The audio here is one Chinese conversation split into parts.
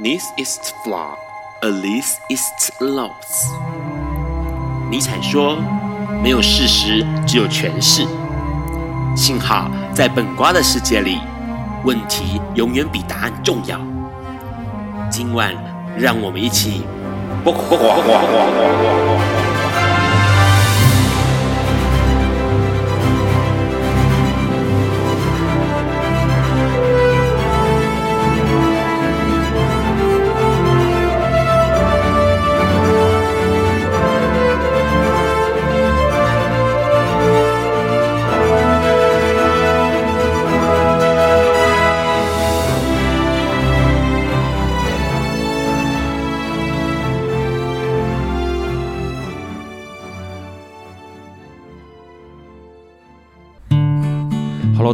This is flaw, a least it's loss。尼采说：“没有事实，只有诠释。”幸好在本瓜的世界里，问题永远比答案重要。今晚，让我们一起。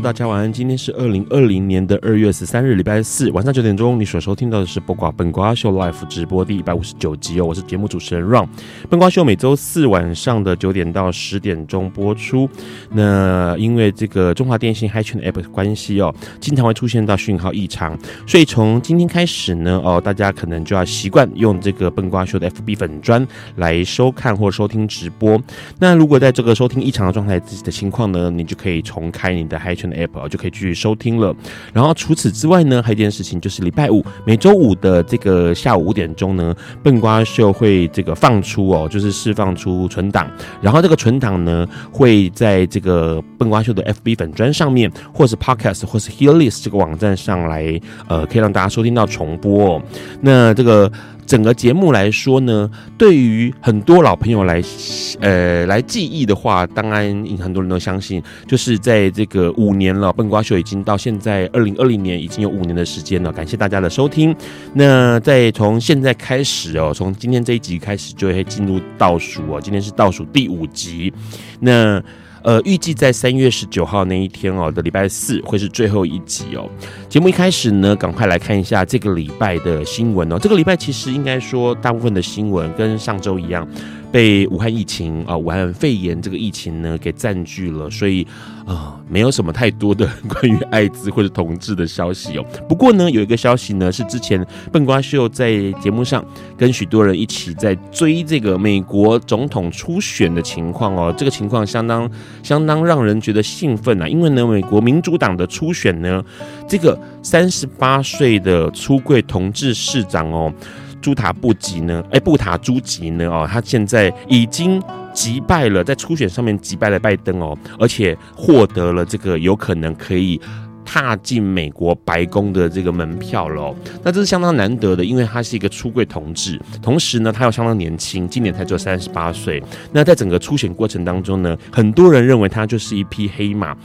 大家晚安，今天是二零二零年的二月十三日，礼拜四晚上九点钟，你所收听到的是《播瓜本瓜秀》Live 直播第一百五十九集哦，我是节目主持人 Ron。本瓜秀每周四晚上的九点到十点钟播出。那因为这个中华电信 HiChat App 关系哦，经常会出现到讯号异常，所以从今天开始呢，哦，大家可能就要习惯用这个本瓜秀的 FB 粉砖来收看或收听直播。那如果在这个收听异常的状态自己的情况呢，你就可以重开你的 HiChat App 就可以继续收听了。然后除此之外呢，还有一件事情就是礼拜五每周五的这个下午五点钟呢，笨瓜秀会这个放出哦，就是释放出存档。然后这个存档呢会在这个笨瓜秀的 FB 粉砖上面，或是 Podcast 或是 Hearlist 这个网站上来，呃，可以让大家收听到重播。那这个。整个节目来说呢，对于很多老朋友来，呃，来记忆的话，当然很多人都相信，就是在这个五年了，笨瓜秀已经到现在二零二零年，已经有五年的时间了。感谢大家的收听。那在从现在开始哦，从今天这一集开始就会进入倒数哦，今天是倒数第五集。那。呃，预计在三月十九号那一天哦的礼拜四会是最后一集哦。节目一开始呢，赶快来看一下这个礼拜的新闻哦。这个礼拜其实应该说，大部分的新闻跟上周一样。被武汉疫情啊，武汉肺炎这个疫情呢给占据了，所以啊、没有什么太多的 关于艾滋或者同志的消息哦。不过呢，有一个消息呢是之前笨瓜秀在节目上跟许多人一起在追这个美国总统初选的情况哦，这个情况相当相当让人觉得兴奋啊，因为呢，美国民主党的初选呢，这个三十八岁的出柜同志市长哦。朱塔布吉呢？哎，布塔朱吉呢？哦，他现在已经击败了，在初选上面击败了拜登哦，而且获得了这个有可能可以踏进美国白宫的这个门票了。那这是相当难得的，因为他是一个出柜同志，同时呢，他又相当年轻，今年才只有三十八岁。那在整个初选过程当中呢，很多人认为他就是一匹黑马。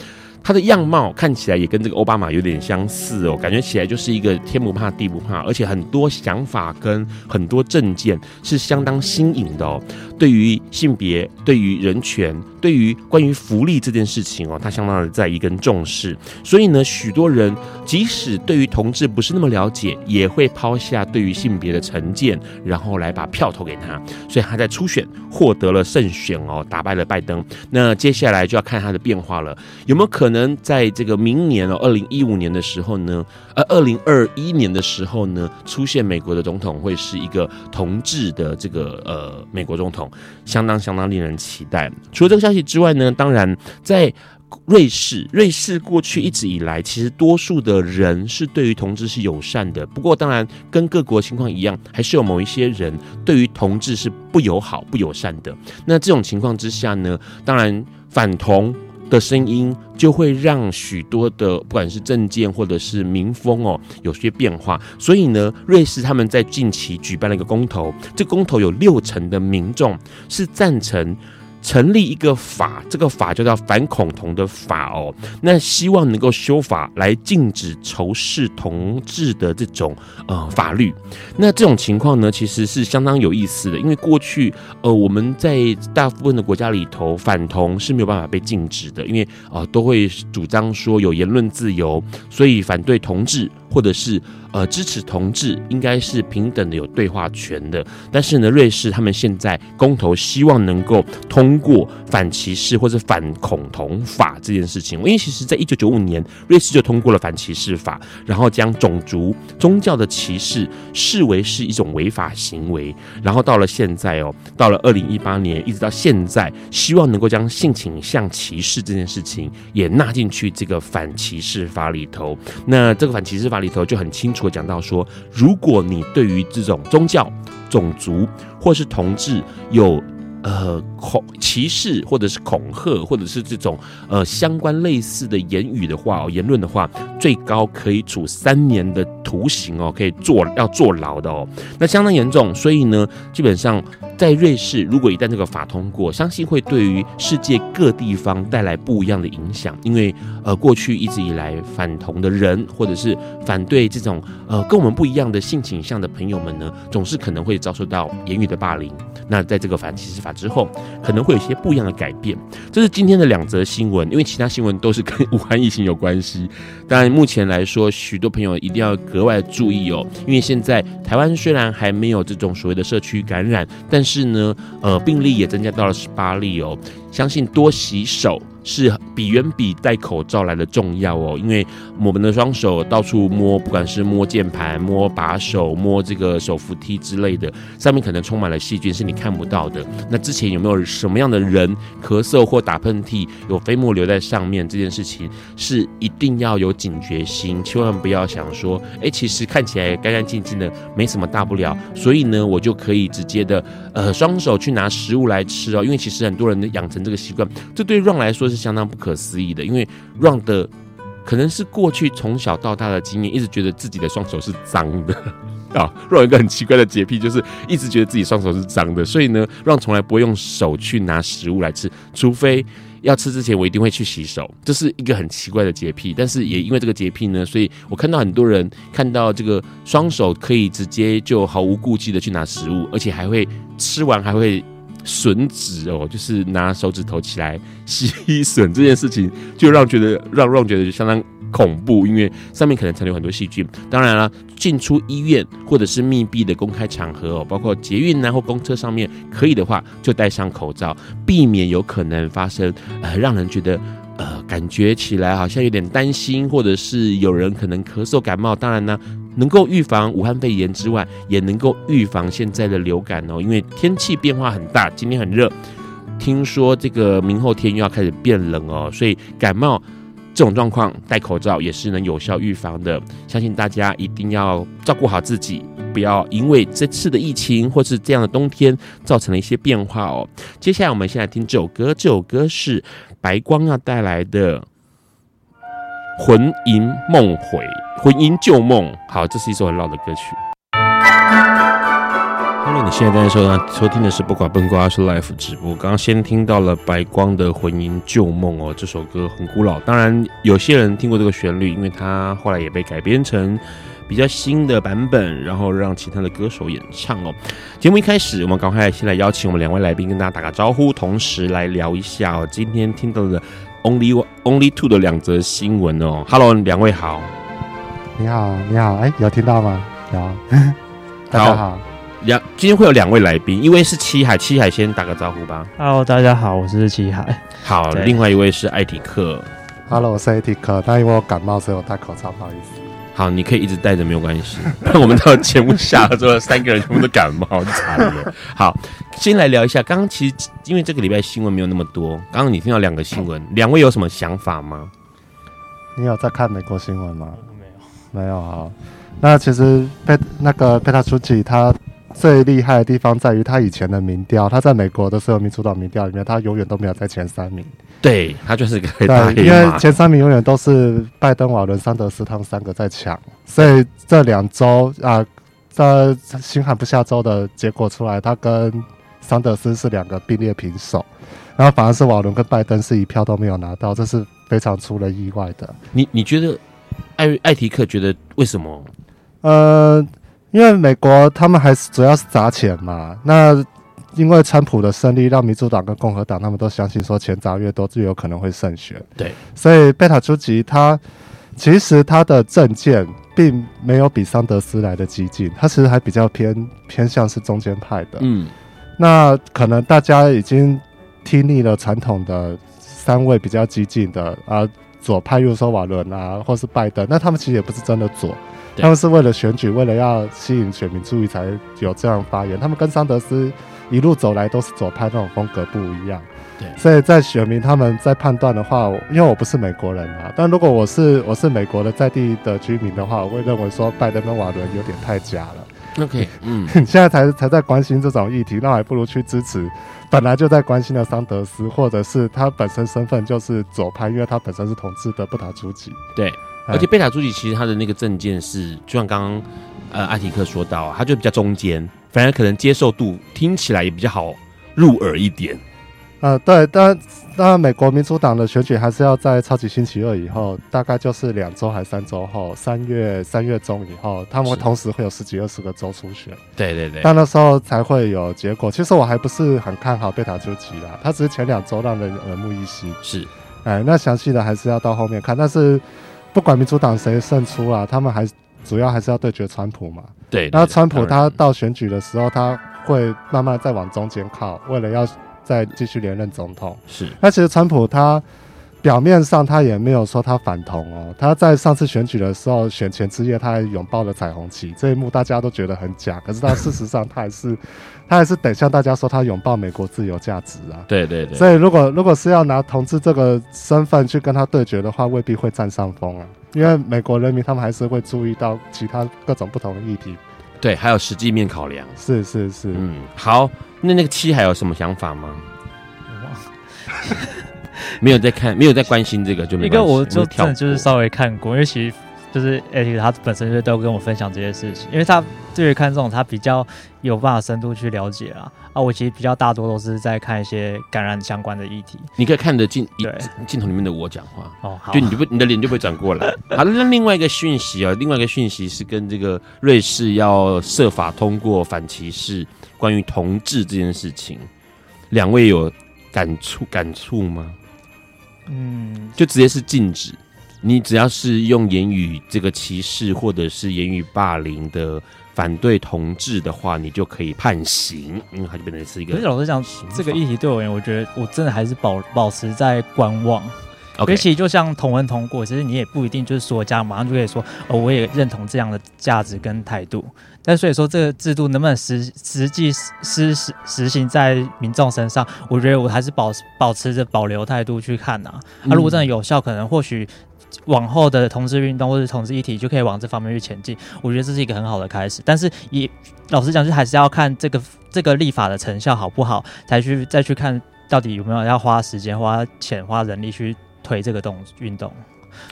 他的样貌看起来也跟这个奥巴马有点相似哦，感觉起来就是一个天不怕地不怕，而且很多想法跟很多政见是相当新颖的哦。对于性别，对于人权，对于关于福利这件事情哦，他相当的在意跟重视。所以呢，许多人即使对于同志不是那么了解，也会抛下对于性别的成见，然后来把票投给他。所以他在初选获得了胜选哦，打败了拜登。那接下来就要看他的变化了，有没有可能？可能在这个明年哦，二零一五年的时候呢，呃，二零二一年的时候呢，出现美国的总统会是一个同志的这个呃美国总统，相当相当令人期待。除了这个消息之外呢，当然在瑞士，瑞士过去一直以来，其实多数的人是对于同志是友善的。不过，当然跟各国情况一样，还是有某一些人对于同志是不友好、不友善的。那这种情况之下呢，当然反同。的声音就会让许多的不管是政见或者是民风哦有些变化，所以呢，瑞士他们在近期举办了一个公投，这公投有六成的民众是赞成。成立一个法，这个法就叫反恐同的法哦。那希望能够修法来禁止仇视同志的这种呃法律。那这种情况呢，其实是相当有意思的，因为过去呃我们在大部分的国家里头，反同是没有办法被禁止的，因为啊、呃、都会主张说有言论自由，所以反对同志。或者是呃支持同志，应该是平等的有对话权的。但是呢，瑞士他们现在公投希望能够通过反歧视或者反恐同法这件事情，因为其实在一九九五年，瑞士就通过了反歧视法，然后将种族、宗教的歧视视为是一种违法行为。然后到了现在哦，到了二零一八年，一直到现在，希望能够将性倾向歧视这件事情也纳进去这个反歧视法里头。那这个反歧视法里头就很清楚讲到说，如果你对于这种宗教、种族或是同志有呃恐歧视，或者是恐吓，或者是这种呃相关类似的言语的话哦，言论的话，最高可以处三年的徒刑哦，可以坐要坐牢的哦，那相当严重。所以呢，基本上在瑞士，如果一旦这个法通过，相信会对于世界各地方带来不一样的影响。因为呃，过去一直以来反同的人，或者是反对这种呃跟我们不一样的性倾向的朋友们呢，总是可能会遭受到言语的霸凌。那在这个反歧视法之后，可能会有一些不一样的改变。这是今天的两则新闻，因为其他新闻都是跟武汉疫情有关系。当然，目前来说，许多朋友一定要格外注意哦，因为现在台湾虽然还没有这种所谓的社区感染，但是是呢，呃，病例也增加到了十八例哦。相信多洗手是比远比戴口罩来的重要哦，因为我们的双手到处摸，不管是摸键盘、摸把手、摸这个手扶梯之类的，上面可能充满了细菌，是你看不到的。那之前有没有什么样的人咳嗽或打喷嚏，有飞沫留在上面？这件事情是一定要有警觉心，千万不要想说，哎，其实看起来干干净净的，没什么大不了，所以呢，我就可以直接的呃双手去拿食物来吃哦，因为其实很多人养成。这个习惯，这对 r n 来说是相当不可思议的，因为 Ron 的可能是过去从小到大的经验，一直觉得自己的双手是脏的 啊。Ron 一个很奇怪的洁癖，就是一直觉得自己双手是脏的，所以呢，Ron 从来不会用手去拿食物来吃，除非要吃之前，我一定会去洗手。这是一个很奇怪的洁癖，但是也因为这个洁癖呢，所以我看到很多人看到这个双手可以直接就毫无顾忌的去拿食物，而且还会吃完还会。吮指哦，就是拿手指头起来吸吮这件事情，就让觉得让让觉得就相当恐怖，因为上面可能残留很多细菌。当然了，进出医院或者是密闭的公开场合哦，包括捷运啊或公车上面，可以的话就戴上口罩，避免有可能发生呃让人觉得呃感觉起来好像有点担心，或者是有人可能咳嗽感冒。当然呢。能够预防武汉肺炎之外，也能够预防现在的流感哦。因为天气变化很大，今天很热，听说这个明后天又要开始变冷哦，所以感冒这种状况，戴口罩也是能有效预防的。相信大家一定要照顾好自己，不要因为这次的疫情或是这样的冬天造成了一些变化哦。接下来我们先来听这首歌，这首歌是白光要带来的。魂萦梦回，魂萦旧梦。好，这是一首很老的歌曲。Hello，你现在在收听收听的是不寡笨瓜是 Live 直播。刚刚先听到了白光的魂萦旧梦哦，这首歌很古老。当然，有些人听过这个旋律，因为它后来也被改编成比较新的版本，然后让其他的歌手演唱哦。节目一开始，我们赶快先来邀请我们两位来宾跟大家打个招呼，同时来聊一下哦，今天听到的。Only one, Only Two 的两则新闻哦，Hello，两位好，你好，你好，哎、欸，有听到吗？有，大家好，两今天会有两位来宾，一位是七海，七海先打个招呼吧。Hello，大家好，我是七海。好，另外一位是艾迪克，Hello，我是艾迪克，但因为我感冒，所以我戴口罩，不好意思。好，你可以一直戴着没有关系。那我们到节目下了之后，三个人全部都感冒，惨了。好，先来聊一下，刚刚其实因为这个礼拜新闻没有那么多，刚刚你听到两个新闻，两位有什么想法吗？你有在看美国新闻吗？没有，没有啊。那其实贝那个贝塔书记他最厉害的地方在于他以前的民调，他在美国的所有民主党民调里面，他永远都没有在前三名。对，他就是个大黑马。因为前三名永远都是拜登、瓦伦、桑德斯他们三个在抢，所以这两周啊，在新罕布夏州的结果出来，他跟桑德斯是两个并列平手，然后反而是瓦伦跟拜登是一票都没有拿到，这是非常出人意外的。你你觉得艾艾提克觉得为什么？呃，因为美国他们还是主要是砸钱嘛，那。因为川普的胜利，让民主党跟共和党他们都相信说，钱砸越多就有可能会胜选。对，所以贝塔朱吉他其实他的政见并没有比桑德斯来的激进，他其实还比较偏偏向是中间派的。嗯，那可能大家已经听腻了传统的三位比较激进的啊，左派，如说瓦伦啊，或是拜登，那他们其实也不是真的左，他们是为了选举，为了要吸引选民注意才有这样发言。他们跟桑德斯一路走来都是左派那种风格不一样。对，所以在选民他们在判断的话，因为我不是美国人啊，但如果我是我是美国的在地的居民的话，我会认为说拜登跟瓦伦有点太假了。OK，嗯，你 现在才才在关心这种议题，那还不如去支持本来就在关心的桑德斯，或者是他本身身份就是左派，因为他本身是统治的贝塔朱吉。对，而且贝塔朱吉其实他的那个政见是，就像刚刚呃艾提克说到，他就比较中间，反而可能接受度听起来也比较好入耳一点。呃，对，但当然，美国民主党的选举还是要在超级星期二以后，大概就是两周还是三周后，三月三月中以后，他们会同时会有十几二十个州初选。对对对，但那时候才会有结果。其实我还不是很看好贝塔朱吉啦，他只是前两周让人耳目一新。是，哎，那详细的还是要到后面看。但是不管民主党谁胜出啊，他们还主要还是要对决川普嘛。对，对，对，那川普他到选举的时候，他会慢慢再往中间靠，为了要。再继续连任总统是，那其实川普他表面上他也没有说他反同哦，他在上次选举的时候选前之夜他还拥抱了彩虹旗，这一幕大家都觉得很假，可是他事实上他还是 他还是得向大家说他拥抱美国自由价值啊。对对对，所以如果如果是要拿同志这个身份去跟他对决的话，未必会占上风啊，因为美国人民他们还是会注意到其他各种不同的议题。对，还有实际面考量。是是是，嗯，好。那那个七还有什么想法吗？没有在看，没有在关心这个，就没。因为我就真的就是稍微看过，因为其实就是而且他本身就都跟我分享这些事情，因为他对于看这种他比较有办法深度去了解啊。啊，我其实比较大多都是在看一些感染相关的议题。你可以看得进对镜头里面的我讲话哦，好，就你就不你的脸就不会转过来。好，那另外一个讯息啊，另外一个讯息是跟这个瑞士要设法通过反歧视。关于同志这件事情，两位有感触感触吗？嗯，就直接是禁止，你只要是用言语这个歧视或者是言语霸凌的反对同志的话，你就可以判刑。因为，它就变成是一个。可是老实讲，这个议题对我而言，我觉得我真的还是保保持在观望。尤其就像同文同过，其实你也不一定就是说家马上就可以说哦，我也认同这样的价值跟态度。但所以说这个制度能不能实实际实实实行在民众身上，我觉得我还是保保持着保留态度去看呐、啊。那、啊、如果真的有效，可能或许往后的同志运动或者同志议题就可以往这方面去前进。我觉得这是一个很好的开始。但是也老实讲，就还是要看这个这个立法的成效好不好，才去再去看到底有没有要花时间、花钱、花人力去。推这个动运动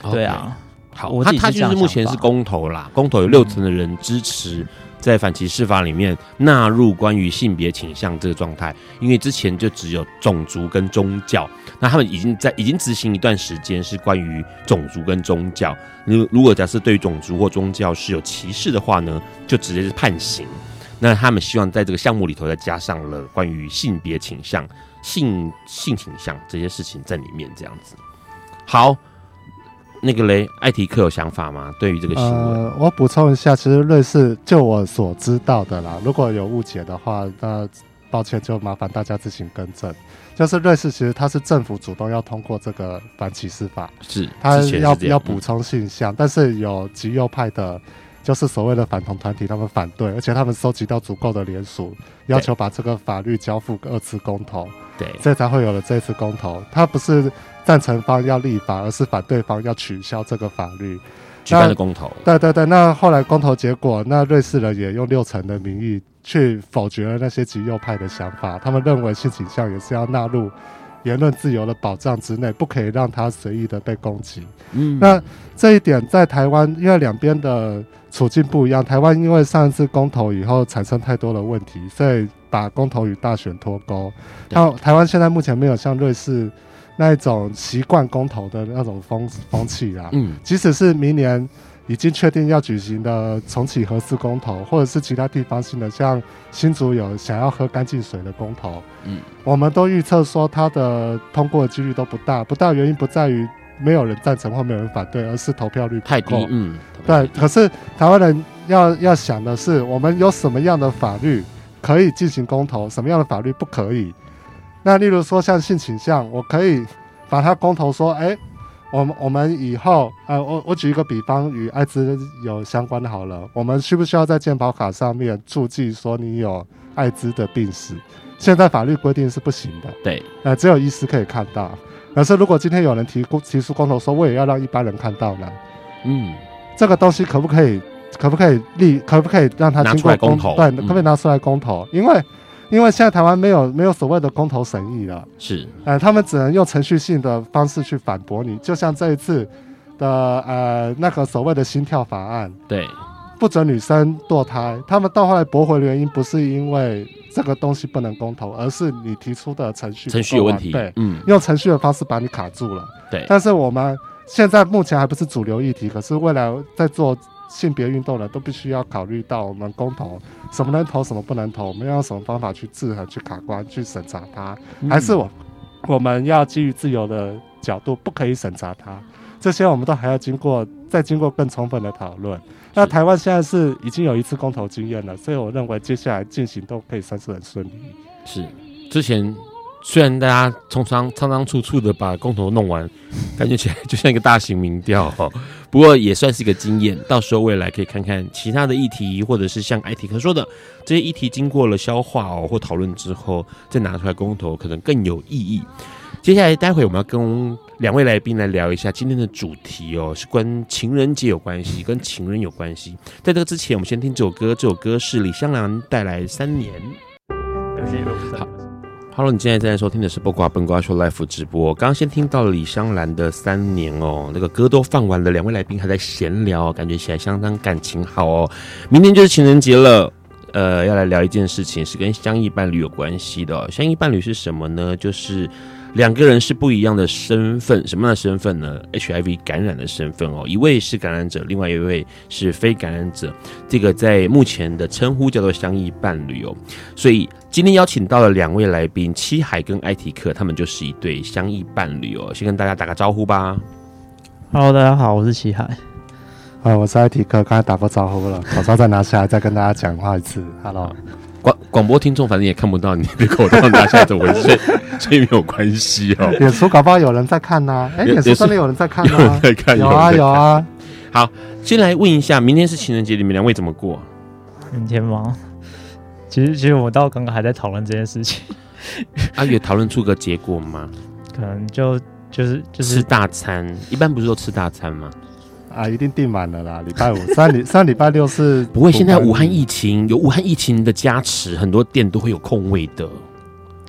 ，okay, 对啊，好，他他就是目前是公投啦，公投有六成的人支持在反歧视法里面纳入关于性别倾向这个状态，因为之前就只有种族跟宗教，那他们已经在已经执行一段时间是关于种族跟宗教，如如果假设对于种族或宗教是有歧视的话呢，就直接是判刑。那他们希望在这个项目里头再加上了关于性别倾向、性性倾向这些事情在里面，这样子。好，那个雷艾提克有想法吗？对于这个新闻，呃，我补充一下，其实瑞士就我所知道的啦，如果有误解的话，那抱歉，就麻烦大家自行更正。就是瑞士其实它是政府主动要通过这个反歧视法，是它要要补充性向，嗯，但是有极右派的，就是所谓的反同团体，他们反对，而且他们收集到足够的联署，要求把这个法律交付二次公投，对，这才会有了这次公投。它不是。赞成方要立法，而是反对方要取消这个法律。举办的公投，对对对。那后来公投结果，那瑞士人也用六成的民意去否决了那些极右派的想法。他们认为性倾向也是要纳入言论自由的保障之内，不可以让他随意的被攻击。嗯，那这一点在台湾，因为两边的处境不一样。台湾因为上一次公投以后产生太多的问题，所以把公投与大选脱钩。那台湾现在目前没有像瑞士。那一种习惯公投的那种风风气啊，嗯，即使是明年已经确定要举行的重启核四公投，或者是其他地方性的，像新竹有想要喝干净水的公投，嗯，我们都预测说它的通过的几率都不大，不大原因不在于没有人赞成或没有人反对，而是投票率太低。嗯，对。可是台湾人要要想的是，我们有什么样的法律可以进行公投，什么样的法律不可以？那例如说像性倾向，我可以把它公投说，哎。我们我们以后，呃，我我举一个比方，与艾滋有相关的好了，我们需不需要在健保卡上面注记说你有艾滋的病史？现在法律规定是不行的，对，呃，只有医师可以看到。可是如果今天有人提提出公投说，我也要让一般人看到呢？嗯，这个东西可不可以？可不可以立？可不可以让他经过公投？对，可不可以拿出来公投？嗯、因为。因为现在台湾没有没有所谓的公投审议了，是，呃，他们只能用程序性的方式去反驳你，就像这一次的呃那个所谓的心跳法案，对，不准女生堕胎，他们到后来驳回的原因不是因为这个东西不能公投，而是你提出的程序程序有问题，对，嗯，用程序的方式把你卡住了，对，但是我们现在目前还不是主流议题，可是未来在做。性别运动呢都必须要考虑到我们公投什么能投什么不能投，我们要用什么方法去制衡、去卡关、去审查它，还是我我们要基于自由的角度不可以审查它？这些我们都还要经过再经过更充分的讨论。那台湾现在是已经有一次公投经验了，所以我认为接下来进行都可以算是很顺利。是之前。虽然大家匆匆仓仓促促的把公投弄完，感觉起来 就像一个大型民调哈，不过也算是一个经验。到时候未来可以看看其他的议题，或者是像艾提克说的这些议题，经过了消化哦或讨论之后，再拿出来公投，可能更有意义。接下来，待会我们要跟两位来宾来聊一下今天的主题哦，是跟情人节有关系，跟情人有关系。在这个之前，我们先听这首歌，这首歌是李香兰带来《三年》。好。Hello，你现在正在收听的是播瓜笨瓜说 Live 直播。刚刚先听到李香兰的《三年》哦，那个歌都放完了，两位来宾还在闲聊，感觉起来相当感情好哦。明天就是情人节了，呃，要来聊一件事情，是跟相依伴侣有关系的哦。相依伴侣是什么呢？就是。两个人是不一样的身份，什么样的身份呢？HIV 感染的身份哦，一位是感染者，另外一位是非感染者。这个在目前的称呼叫做相依伴侣哦。所以今天邀请到了两位来宾，七海跟艾提克，他们就是一对相依伴侣哦。先跟大家打个招呼吧。Hello，大家好，我是七海。啊，我是艾提克，刚才打过招呼了，口罩再拿下来，再跟大家讲话一次。Hello。广广播听众反正也看不到你的口罩拿下来怎么回事，所以没有关系哦。演出搞不好有人在看呢、啊，哎、欸，演出真的有人在看吗、啊？在看，有啊有啊。好，先来问一下，明天是情人节，你们两位怎么过？明天吗？其实其实我到刚刚还在讨论这件事情。啊，有讨论出个结果吗？可能就就是就是吃大餐，一般不是都吃大餐吗？啊，一定订满了啦！礼拜五、上礼上礼拜六是不会。现在武汉疫情有武汉疫情的加持，很多店都会有空位的。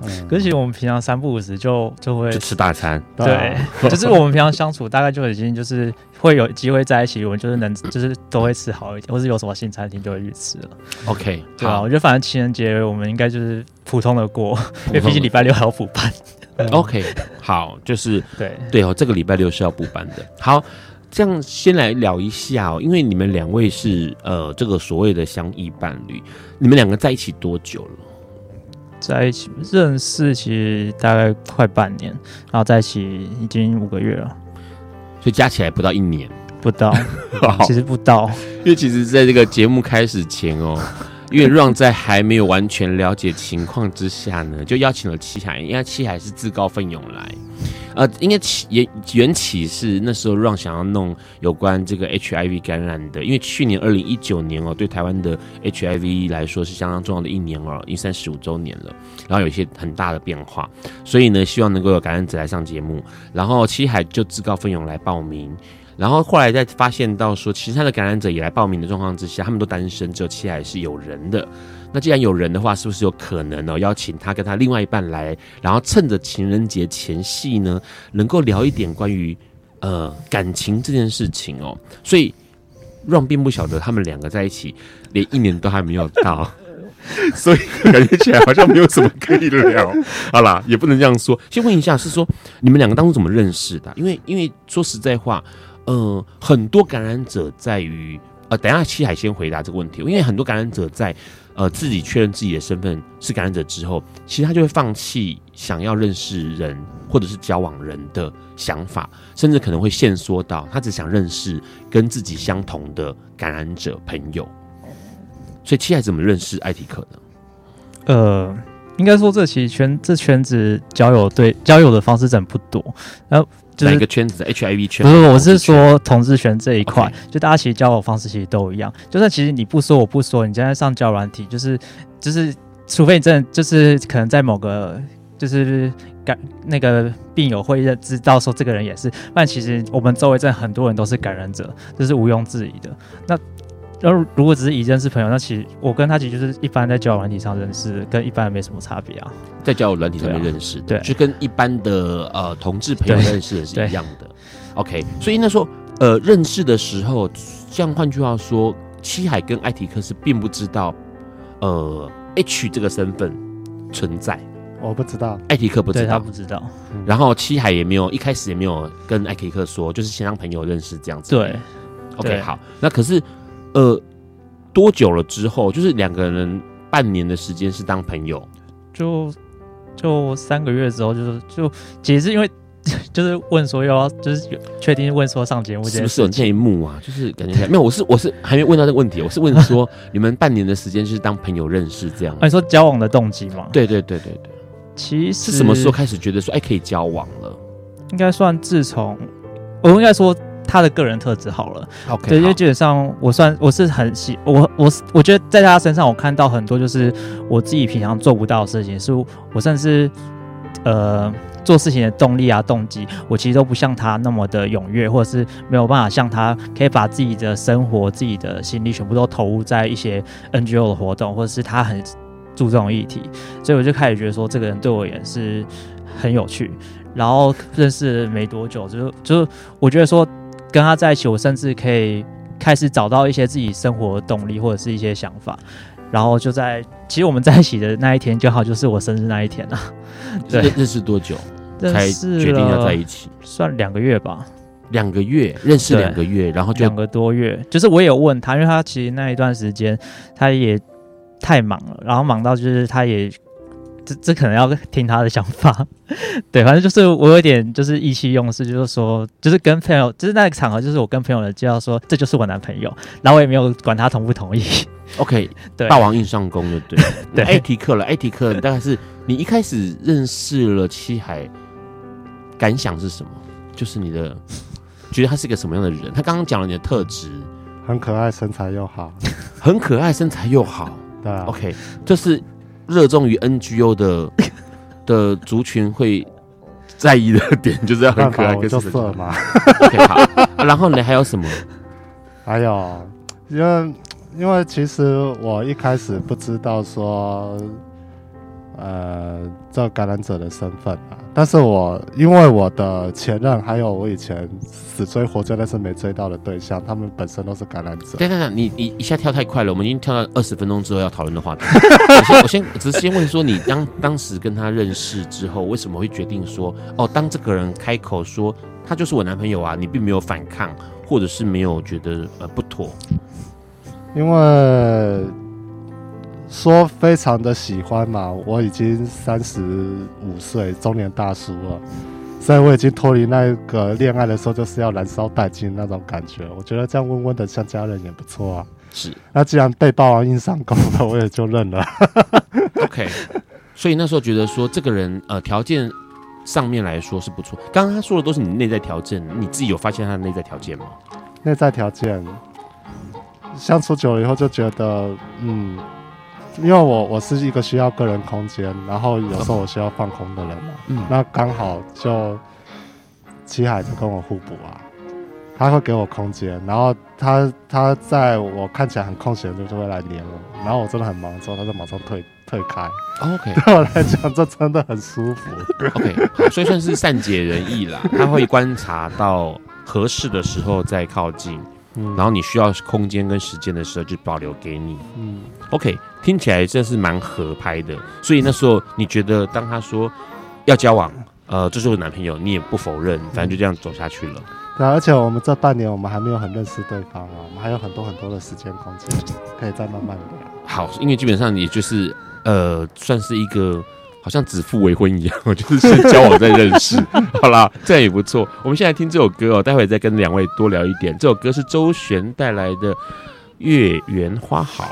嗯，可是其实我们平常三不五时就就会就吃大餐，对，对 就是我们平常相处大概就已经就是会有机会在一起，我们就是能 就是都会吃好一点，或是有什么新餐厅就会去吃了。OK，对啊，我觉得反正情人节我们应该就是普通的过，因为毕竟礼拜六还要补班。OK，好，就是对对哦，这个礼拜六是要补班的。好。这样先来聊一下哦，因为你们两位是呃这个所谓的相依伴侣，你们两个在一起多久了？在一起认识其实大概快半年，然后在一起已经五个月了，所以加起来不到一年，不到，其实不到，因为其实在这个节目开始前哦。因为让在还没有完全了解情况之下呢，就邀请了七海，因为七海是自告奋勇来，呃，应该起也缘起是那时候让想要弄有关这个 HIV 感染的，因为去年二零一九年哦，对台湾的 HIV 来说是相当重要的一年哦，已三十五周年了，然后有一些很大的变化，所以呢，希望能够有感染者来上节目，然后七海就自告奋勇来报名。然后后来再发现到说，其他的感染者也来报名的状况之下，他们都单身，只有七海是有人的。那既然有人的话，是不是有可能哦，邀请他跟他另外一半来，然后趁着情人节前夕呢，能够聊一点关于呃感情这件事情哦？所以让并不晓得他们两个在一起连一年都还没有到，所以感觉起来好像没有什么可以聊。好啦，也不能这样说。先问一下，是说你们两个当初怎么认识的？因为因为说实在话。呃，很多感染者在于呃，等下七海先回答这个问题，因为很多感染者在呃自己确认自己的身份是感染者之后，其实他就会放弃想要认识人或者是交往人的想法，甚至可能会限缩到他只想认识跟自己相同的感染者朋友。所以七海怎么认识艾迪克呢？呃，应该说这其实圈这圈子交友对交友的方式真不多。然后就是哪个圈子？HIV 圈？不是，我是说同志圈这一块.就大家其实交友方式其实都一样。就算其实你不说我不说，你现在上交友软体，就是就是，除非你真的就是可能在某个就是感那个病友会认知道说这个人也是，但其实我们周围真的很多人都是感染者，这是毋庸置疑的。那然后，如果只是以认识朋友，那其实我跟他其实就是一般在交友软体上认识，跟一般人没什么差别啊。在交友软体上面认识，对，就跟一般的呃同志朋友认识的是一样的。OK，所以那时候呃认识的时候，像换句话说，七海跟艾提克是并不知道呃 H 这个身份存在。我不知道，艾提克不知道，他不知道。然后七海也没有一开始也没有跟艾提克说，就是先让朋友认识这样子。对，OK，好，那可是。呃，多久了之后，就是两个人半年的时间是当朋友，就就三个月之后，就是就其实是因为 就是问说要就是确定问说上节目，是不是有这一幕啊？就是感觉没有，我是我是还没问到这个问题，我是问说你们半年的时间是当朋友认识这样？你说交往的动机吗？对对对对对，其实是什么时候开始觉得说哎可以交往了？应该算自从我应该说。他的个人特质好了，OK，对，因为基本上我算我是很喜我我我觉得在他身上我看到很多就是我自己平常做不到的事情，是我甚至呃做事情的动力啊动机，我其实都不像他那么的踊跃，或者是没有办法像他可以把自己的生活、自己的心力全部都投入在一些 NGO 的活动，或者是他很注重议题，所以我就开始觉得说这个人对我也是很有趣。然后认识没多久，就就我觉得说。跟他在一起，我甚至可以开始找到一些自己生活的动力，或者是一些想法。然后就在其实我们在一起的那一天，刚好就是我生日那一天啊。对，认识多久才决定要在一起？算两个月吧。两个月认识两个月，然后就两个多月。就是我也有问他，因为他其实那一段时间他也太忙了，然后忙到就是他也。这这可能要听他的想法，对，反正就是我有点就是意气用事，就是说，就是跟朋友，就是那个场合，就是我跟朋友的介绍说，这就是我男朋友，然后我也没有管他同不同意。OK，对，霸王硬上弓就对。对，艾提克了，艾提克大概是你一开始认识了七海，感想是什么？就是你的觉得他是个什么样的人？他刚刚讲了你的特质，很可爱，身材又好，很可爱，身材又好。对啊，OK，就是。热衷于 NGO 的 的族群会在意的点，就是要很可爱，就色嘛。OK，好，然后呢，还有什么？还有，因为因为其实我一开始不知道说。呃，这感染者的身份啊，但是我因为我的前任还有我以前死追活追但是没追到的对象，他们本身都是感染者。等等等，你你一下跳太快了，我们已经跳到二十分钟之后要讨论的话题。我先我先只是先问说，你当当时跟他认识之后，为什么会决定说，哦，当这个人开口说他就是我男朋友啊，你并没有反抗，或者是没有觉得呃不妥？因为。说非常的喜欢嘛，我已经三十五岁，中年大叔了，所以我已经脱离那个恋爱的时候就是要燃烧殆尽那种感觉。我觉得这样温温的像家人也不错啊。是，那既然被霸王硬上弓了，我也就认了。OK，所以那时候觉得说这个人呃条件上面来说是不错。刚刚他说的都是你内在条件，你自己有发现他的内在条件吗？内在条件相处久了以后就觉得嗯。因为我我是一个需要个人空间，然后有时候我需要放空的人嘛，嗯，那刚好就七海就跟我互补啊，他会给我空间，然后他他在我看起来很空闲的时候就会来黏我，然后我真的很忙的时候，他就马上退退开。OK，对我来讲这真的很舒服。OK，好，所以算是善解人意啦，他会观察到合适的时候再靠近。嗯，然后你需要空间跟时间的时候，就保留给你。嗯，OK，听起来真是蛮合拍的。所以那时候你觉得，当他说要交往，呃，这是我男朋友，你也不否认，反正就这样走下去了。对，而且我们这半年我们还没有很认识对方啊，我们还有很多很多的时间空间，可以再慢慢的聊。好，因为基本上也就是呃，算是一个好像指腹为婚一样，就是先交往再认识。好啦，这样也不错。我们现在听这首歌哦，待会再跟两位多聊一点。这首歌是周璇带来的《月圆花好》。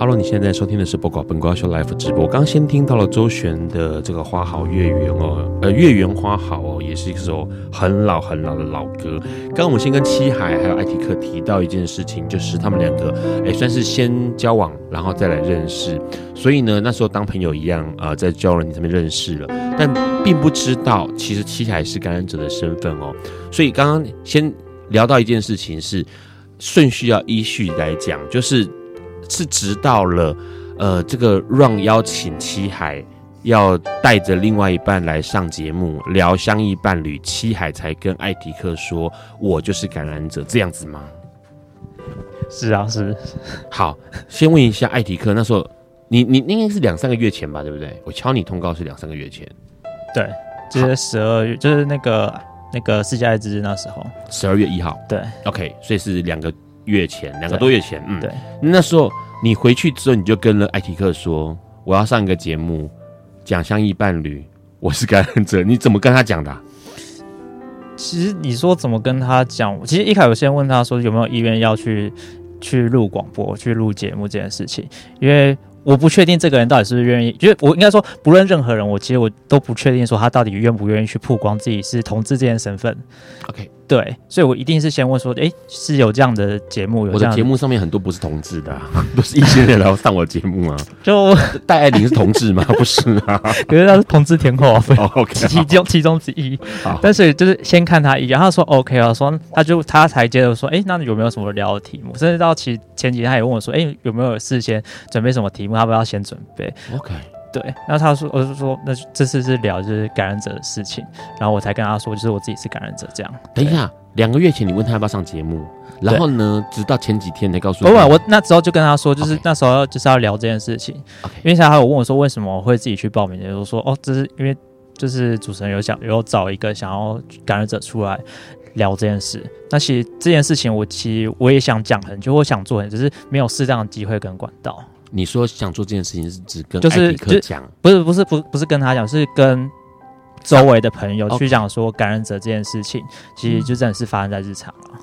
Hello，你现在收听的是播客本瓜秀 Live 直播。刚先听到了周璇的这个花好月圆哦，呃，月圆花好哦，也是一首很老很老的老歌。刚刚我们先跟七海还有艾迪克提到一件事情，就是他们两个哎，算是先交往，然后再来认识。所以呢，那时候当朋友一样啊、在交流你这边认识了，但并不知道其实七海是感染者的身份哦。所以刚刚先聊到一件事情是顺序要依序来讲，就是。是直到了，呃，这个让邀请七海要带着另外一半来上节目聊相依伴侣，七海才跟艾迪克说：“我就是感染者。”这样子吗？是啊，是。好，先问一下艾迪克，那时候你你应该是两三个月前吧，对不对？我敲你通告是两三个月前。对，就是十二月，就是那个那个世界爱之日那时候，十二月一号。对，OK，所以是两个。月前两个多月前，嗯，对，那时候你回去之后，你就跟了艾提克说，我要上一个节目，讲相依伴侣，我是感染者，你怎么跟他讲的啊？其实你说怎么跟他讲？其实一开始我先问他说有没有意愿要去去录广播、去录节目这件事情，因为。我不确定这个人到底是不是愿意，就是我应该说，不论任何人，我其实我都不确定说他到底愿不愿意去曝光自己是同志这件身份。OK，对，所以我一定是先问说，哎、欸，是有这样的节目？有这样的我的节目上面很多不是同志的、啊，都是一些人来上我的节目啊。就戴爱玲是同志吗？不是啊，可是他是同志天后啊。Oh, OK，其中其中之一。好，但是就是先看他一眼，他说 OK 啊，说他就他才接着说，哎、欸，那有没有什么聊的题目？甚至到其前几天他也问我说，哎、欸，有没有事先准备什么题目？他不要先准备，OK，对。然后他说，我就说，那这次是聊就是感染者的事情，然后我才跟他说，就是我自己是感染者这样。等一下，两个月前你问他要不要上节目，然后呢，直到前几天才告诉我。我我那时候就跟他说，就是那时候就是要聊这件事情.因为他还有问我说，为什么我会自己去报名？就是说，哦，这是因为就是主持人有想有找一个想要感染者出来聊这件事。那其实这件事情我其实我也想讲很久，我想做只是没有适当的机会跟管道。你说想做这件事情是只跟就是艾迪克讲，不是不是不不是跟他讲，是跟周围的朋友去讲说感染者这件事情，其实就真的是发生在日常了。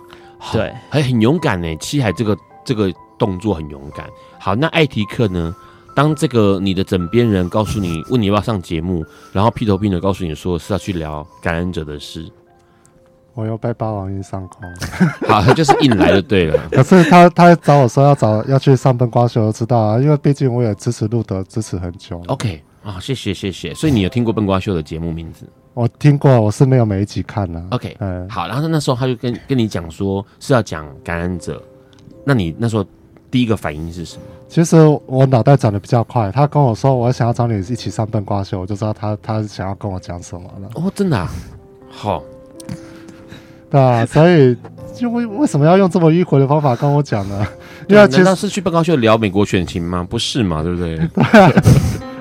对，还很勇敢呢。七海这个这个动作很勇敢。好，那艾迪克呢？当这个你的枕边人告诉你，问你要不要上节目，然后屁头屁脑告诉你说是要去聊感染者的事。我又被霸王硬上弓，好，他就是硬来就对了。可是他他找我说要找要去上笨瓜秀，我知道啊，因为毕竟我也支持路德支持很久。OK 啊，谢谢谢谢。所以你有听过笨瓜秀的节目名字？我听过，我是没有每一集看呢。OK，嗯，好。然后那时候他就跟跟你讲说是要讲感染者，那你那时候第一个反应是什么？其实我脑袋转的比较快，他跟我说我想要找你一起上笨瓜秀，我就知道他他想要跟我讲什么了。哦，真的啊，好。对 啊，所以就为为什么要用这么迂回的方法跟我讲呢？因为其实是去办公室聊美国选情吗？不是嘛，对不对？对啊，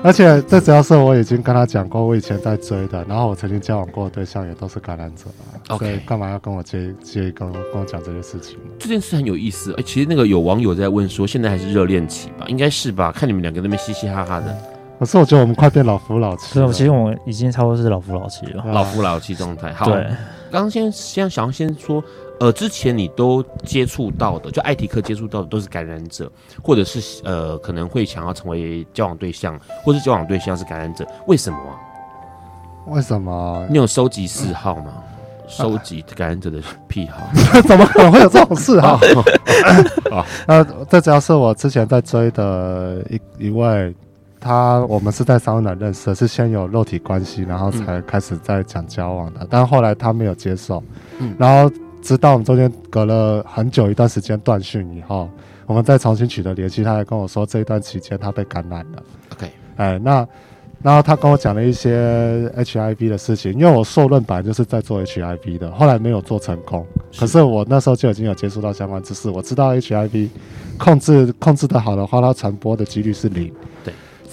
而且最主要是我已经跟他讲过，我以前在追的，然后我曾经交往过的对象也都是感染者，okay. 所以干嘛要跟我接接跟我跟我讲这些事情？这件事很有意思。哎、欸，其实那个有网友在问说，现在还是热恋期吧？应该是吧？看你们两个那边嘻嘻哈哈的。可是我觉得我们快变老夫老妻了。其实我们已经差不多是老夫老妻了，老夫老妻状态。好。对。刚刚先先想要先说，呃，之前你都接触到的，就艾迪克接触到的都是感染者，或者是呃可能会想要成为交往对象，或是交往对象是感染者，为什么啊？为什么？你有收集嗜好吗？收集感染者的癖好？怎么可能会有这种嗜好？啊，那这主要是我之前在追的一一位。他我们是在三温暖认识的，是先有肉体关系，然后才开始在讲交往的。嗯、但后来他没有接受，嗯、然后直到我们中间隔了很久一段时间断讯以后，我们再重新取得联系，他还跟我说这一段期间他被感染了。OK，哎，那然后他跟我讲了一些 HIV 的事情，因为我受论本来就是在做 HIV 的，后来没有做成功，是可是我那时候就已经有接触到相关知识，我知道 HIV 控制控制的好的话，它传播的几率是零。对。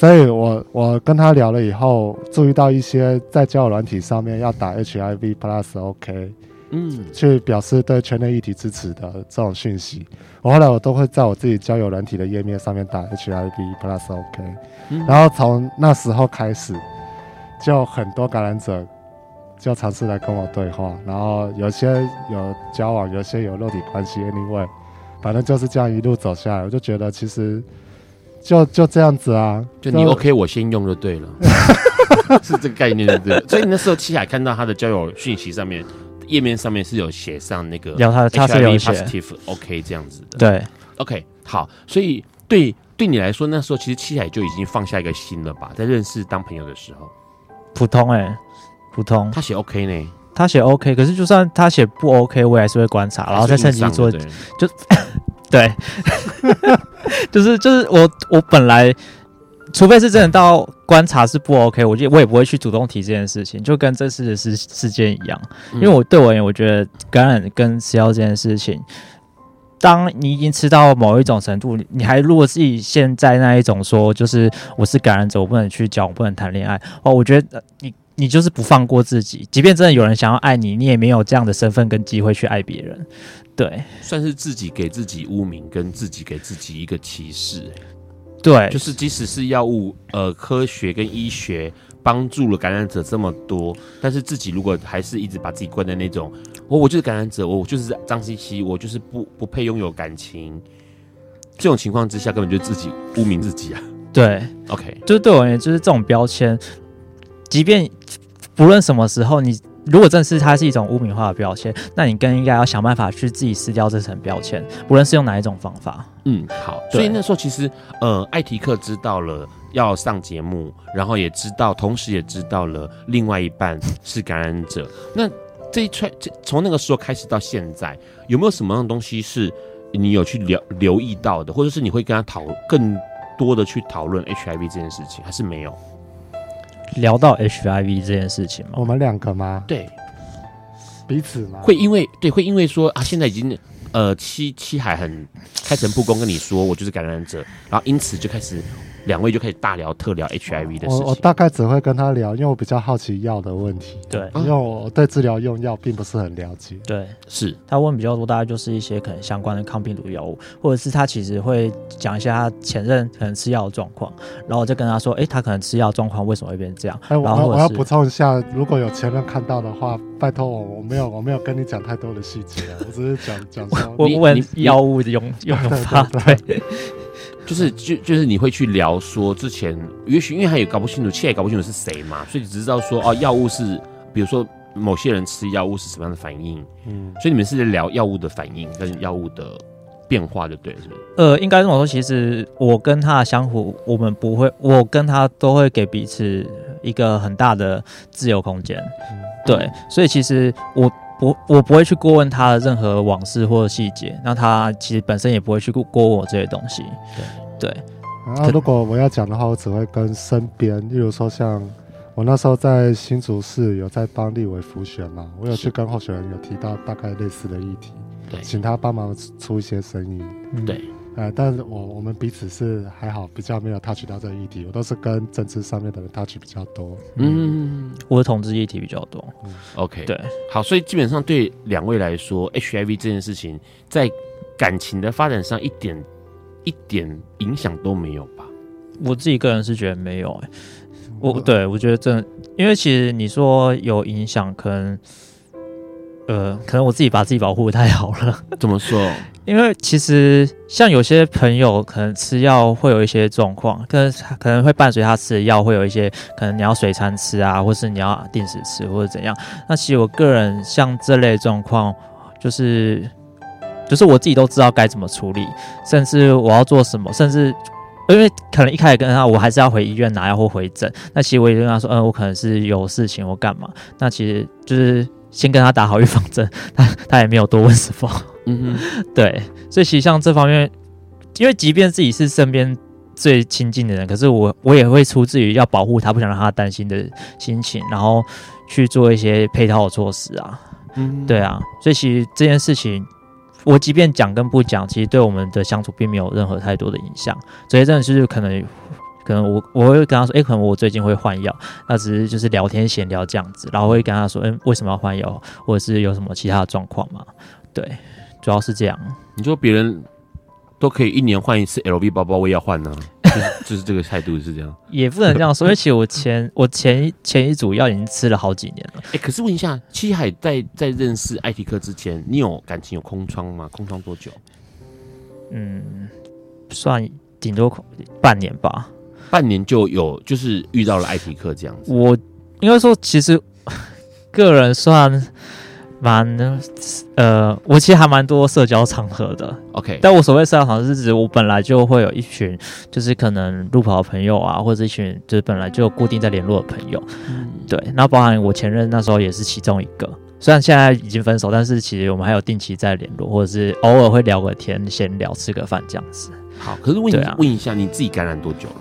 所以我我跟他聊了以后，注意到一些在交友软体上面要打 HIV Plus OK，嗯，去表示对圈内议题支持的这种讯息。我后来我都会在我自己交友软体的页面上面打 HIV plus OK，、嗯、然后从那时候开始，就很多感染者就尝试来跟我对话，然后有些有交往，有些有肉体关系，anyway，反正就是这样一路走下来，我就觉得其实就就这样子啊，就你 OK，我先用就对了，是这个概念对不对？所以你那时候七海看到他的交友讯息上面。页面上面是有写上那个，有他的 HIV positive OK 这样子的。对，OK 好，所以对对你来说，那时候其实七海就已经放下一个心了吧？在认识当朋友的时候，普通哎、欸，普通。他写 OK 呢？他写 OK，可是就算他写不 OK，我也还是会观察，然后再趁机做，就对，就是就是我我本来。除非是真的到观察是不 OK，我就我也不会去主动提这件事情，就跟这次的事事件一样。因为我对我而言，我觉得感染跟吃药这件事情，当你已经吃到某一种程度，你还如果自己现在那一种说，就是我是感染者，我不能去交，我不能谈恋爱哦，我觉得你你就是不放过自己。即便真的有人想要爱你，你也没有这样的身份跟机会去爱别人。对，算是自己给自己污名，跟自己给自己一个歧视。对，就是即使是药物，呃，科学跟医学帮助了感染者这么多，但是自己如果还是一直把自己关在那种，我我就是感染者，我就是张西西，我就是不不配拥有感情，这种情况之下，根本就自己污名自己啊。对，OK，就是对我而言，就是这种标签，即便不论什么时候你。如果正是它是一种污名化的标签，那你更应该要想办法去自己撕掉这层标签，无论是用哪一种方法。嗯，好。所以那时候其实，呃，艾提克知道了要上节目，然后也知道，同时也知道了另外一半是感染者。那这一串，这从那个时候开始到现在，有没有什么样的东西是你有去留留意到的，或者是你会跟他讨更多的去讨论 HIV 这件事情，还是没有？聊到 HIV 这件事情吗？我们两个吗？对，彼此吗？会因为对，会因为说啊，现在已经呃七七海很开诚布公跟你说，我就是感染者，然后因此就开始。两位就可以大聊特聊 HIV 的事情。我我大概只会跟他聊，因为我比较好奇药的问题。对，因为我对治疗用药并不是很了解。对，是他问比较多，大概就是一些可能相关的抗病毒药物，或者是他其实会讲一下他前任可能吃药的状况，然后我就跟他说，哎、欸，他可能吃药状况为什么会变成这样？哎、欸，我我要补充一下，如果有前任看到的话，拜托我，我没有我没有跟你讲太多的细节，我只是讲讲说，我问药物的用用 法，对。对就是就就是你会去聊说之前，也许因为他也搞不清楚，现在也搞不清楚是谁嘛，所以只知道说哦，药物是，比如说某些人吃药物是什么样的反应，嗯，所以你们是在聊药物的反应跟药物的变化，就对，是不是？呃，应该这么说，其实我跟他的相处，我们不会，我跟他都会给彼此一个很大的自由空间，嗯、对，所以其实我。我我不会去过问他的任何往事或者细节，那他其实本身也不会去过过问我这些东西。对对。然后如果我要讲的话，我只会跟身边，例如说像我那时候在新竹市有在帮立委复选嘛，我有去跟候选人有提到大概类似的议题，对，请他帮忙出一些声音。对。呃，但是我我们彼此是还好，比较没有 touch 到这个议题，我都是跟政治上面的人 touch 比较多。嗯，我的同志议题比较多。嗯，OK，对，好，所以基本上对两位来说，HIV 这件事情在感情的发展上一点一点影响都没有吧？我自己个人是觉得没有、欸，哎，我对我觉得真的，因为其实你说有影响，可能。呃，可能我自己把自己保护得太好了。怎么说？因为其实像有些朋友可能吃药会有一些状况，可能可能会伴随他吃的药会有一些，可能你要随餐吃啊，或是你要定时吃或者怎样。那其实我个人像这类状况，就是就是我自己都知道该怎么处理，甚至我要做什么，甚至因为可能一开始跟他，我还是要回医院拿药或回诊。那其实我也跟他说，嗯、我可能是有事情或干嘛。那其实就是。先跟他打好预防针，他他也没有多问什么。嗯哼，对，所以其实像这方面，因为即便自己是身边最亲近的人，可是我我也会出自于要保护他，不想让他担心的心情，然后去做一些配套的措施啊。嗯，对啊，所以其实这件事情，我即便讲跟不讲，其实对我们的相处并没有任何太多的影响。所以真的是可能可可能我我会跟他说，哎、欸，可能我最近会换药，那只是就是聊天闲聊这样子，然后会跟他说，嗯、欸，为什么要换药，或者是有什么其他的状况嘛？对，主要是这样。你说别人都可以一年换一次 LV 包包，我也要换呢？就是这个态度是这样，也不能这样说。因为其实我前 我前前一组药已经吃了好几年了。哎、欸，可是问一下，七海在在认识艾提克之前，你有感情有空窗吗？空窗多久？嗯，算顶多半年吧。半年就有，就是遇到了艾提克这样子。我应该说，其实 个人算。蛮呃，我其实还蛮多社交场合的，OK。但我所谓社交场合是指我本来就会有一群，就是可能路跑的朋友啊，或者一群就是本来就固定在联络的朋友，嗯，对。然后包含我前任那时候也是其中一个，虽然现在已经分手，但是其实我们还有定期在联络，或者是偶尔会聊个天、闲聊、吃个饭这样子。好，可是问一、啊、问一下，你自己感染多久了？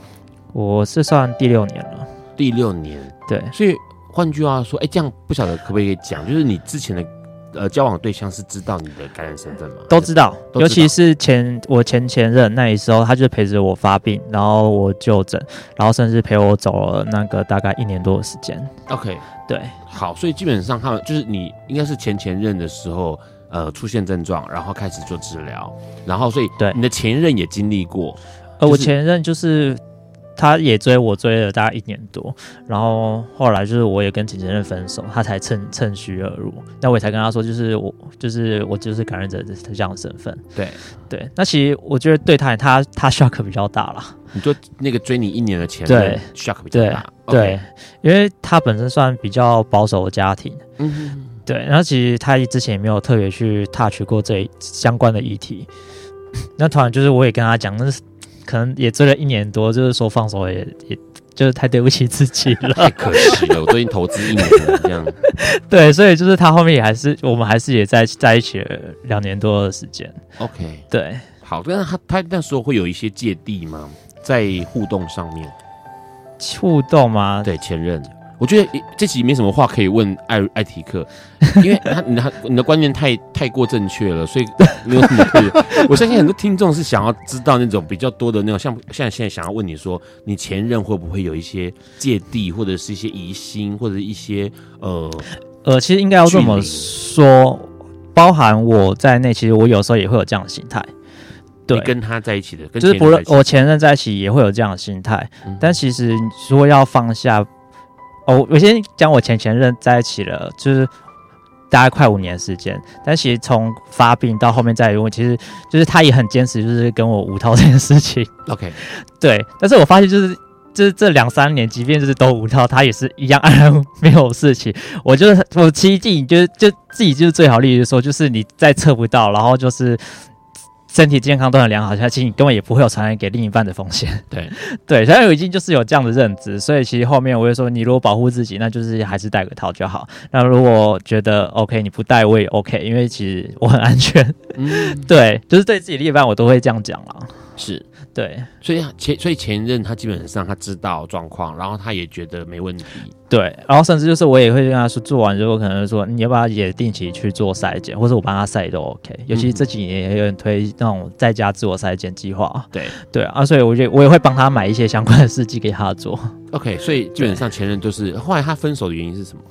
我是算第六年了。第六年，对，所以。换句话说，哎、欸，这样不晓得可不可以讲，就是你之前的呃交往对象是知道你的感染身份吗？都知道，尤其是前我前前任那时候，他就陪着我发病，然后我就诊，然后甚至陪我走了那个大概一年多的时间。OK，对，好，所以基本上他们就是你应该是前前任的时候，呃，出现症状，然后开始做治疗，然后所以对你的前任也经历过，呃、就是，我前任就是。他也追我追了大概一年多，然后后来就是我也跟前前任分手，他才趁趁虚而入。那我也才跟他说，就是我就是我就是感染者的这样的身份。对对，那其实我觉得对他他他 shock 比较大了。你说那个追你一年的前任 shock 比较大，对因为他本身算比较保守的家庭。嗯哼，对，然后其实他之前也没有特别去 touch 过这相关的议题。那突然就是我也跟他讲，那是。可能也追了一年多，就是说放手也也就是太对不起自己了，太可惜了。我最近投资一年了，这样。对，所以就是他后面也还是我们还是也在在一起了两年多的时间。OK，对，好，但是他他那时候会有一些芥蒂吗？在互动上面，互动吗？对，前任。我觉得这集没什么话可以问艾艾提克，因为他你他你的观念太太过正确了，所以没有什么可以。我相信很多听众是想要知道那种比较多的那种，像像现在想要问你说，你前任会不会有一些芥蒂，或者是一些疑心，或者一些呃呃，其实应该要这么说，包含我在内，其实我有时候也会有这样的心态。对，跟他在一起的，跟就是不论我前任在一起也会有这样的心态，嗯，但其实如果要放下。哦，我先讲我前前任在一起了，就是大概快五年时间，但其实从发病到后面再用，其实就是他也很坚持，就是跟我无套这件事情。OK，对，但是我发现就是就是这两三年，即便就是都无套，他也是一样安然没有事情。我就是我其实自己就是就自己就是最好例子说，就是你再测不到，然后就是。身体健康都很良好，其实你根本也不会有传染给另一半的风险。对 对，所以我已经就是有这样的认知，所以其实后面我会说，你如果保护自己，那就是还是戴个套就好。那如果觉得 OK，你不戴我也 OK，因为其实我很安全。嗯，对，就是对自己另一半我都会这样讲了。是。对，所以前所以前任他基本上他知道状况，然后他也觉得没问题。对，然后甚至就是我也会跟他说，做完之后可能说你要不要也定期去做筛检，或者我帮他筛都 OK。尤其这几年也有人推那种在家自我筛检计划。对对啊，所以我觉得我也会帮他买一些相关的试剂给他做。OK，所以基本上前任就是后来他分手的原因是什么？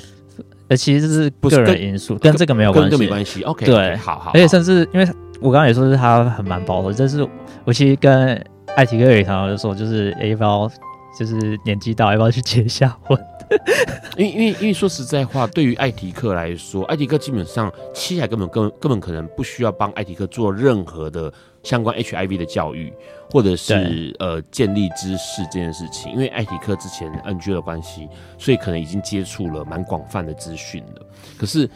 呃，其实是个人因素，跟这个没有关系，跟没关系。OK，对，好好，好。而且甚至因为我刚刚也说是他很蛮保守，就是我其实跟。艾提克有一条就说，就是要不要，就是年纪大要不要去结一下婚？因为因为因为说实在话，对于艾提克来说，艾提克基本上七海根本根根本可能不需要帮艾提克做任何的相关 HIV 的教育，或者是呃建立知识这件事情。因为艾提克之前 NG 的关系，所以可能已经接触了蛮广泛的资讯了。可是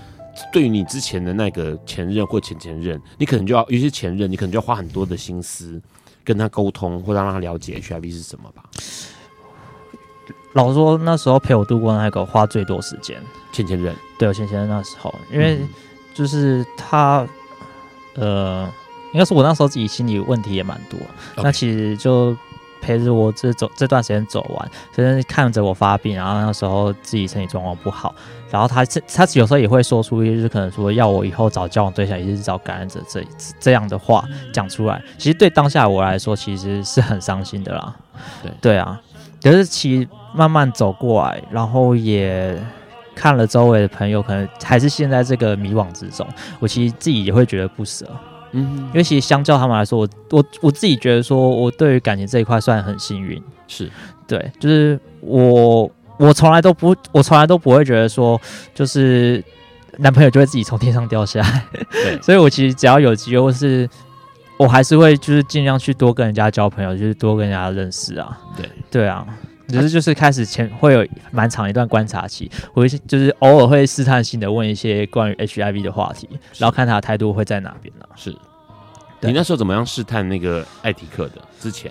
对于你之前的那个前任或前前任，你可能就要，尤其是前任，你可能就要花很多的心思。跟他沟通，或者让他了解 HIV 是什么吧。老实说，那时候陪我度过那个花最多时间，前前任，对，前前任那时候，因为就是他，嗯、呃，应该是我那时候自己心理问题也蛮多.那其实就陪着我这走这段时间走完，甚至看着我发病，然后那时候自己身体状况不好。然后他他有时候也会说出一些，就是可能说要我以后找交往对象，也是找感染者这这样的话讲出来。其实对当下我来说，其实是很伤心的啦。对对啊，可是其实慢慢走过来，然后也看了周围的朋友，可能还是陷在这个迷惘之中。我其实自己也会觉得不舍，嗯，因为其实相较他们来说，我我我自己觉得说，我对于感情这一块算很幸运，是。对，就是我我从来都不我从来都不会觉得说，就是男朋友就会自己从天上掉下来，对，所以我其实只要有机会，或是我还是会就是尽量去多跟人家交朋友，就是多跟人家认识啊，对。对啊。只是就是开始前会有蛮长一段观察期，我会就是偶尔会试探性的问一些关于 HIV 的话题，然后看他的态度会在哪边呢？是，你那时候怎么样试探那个艾迪克的？之前，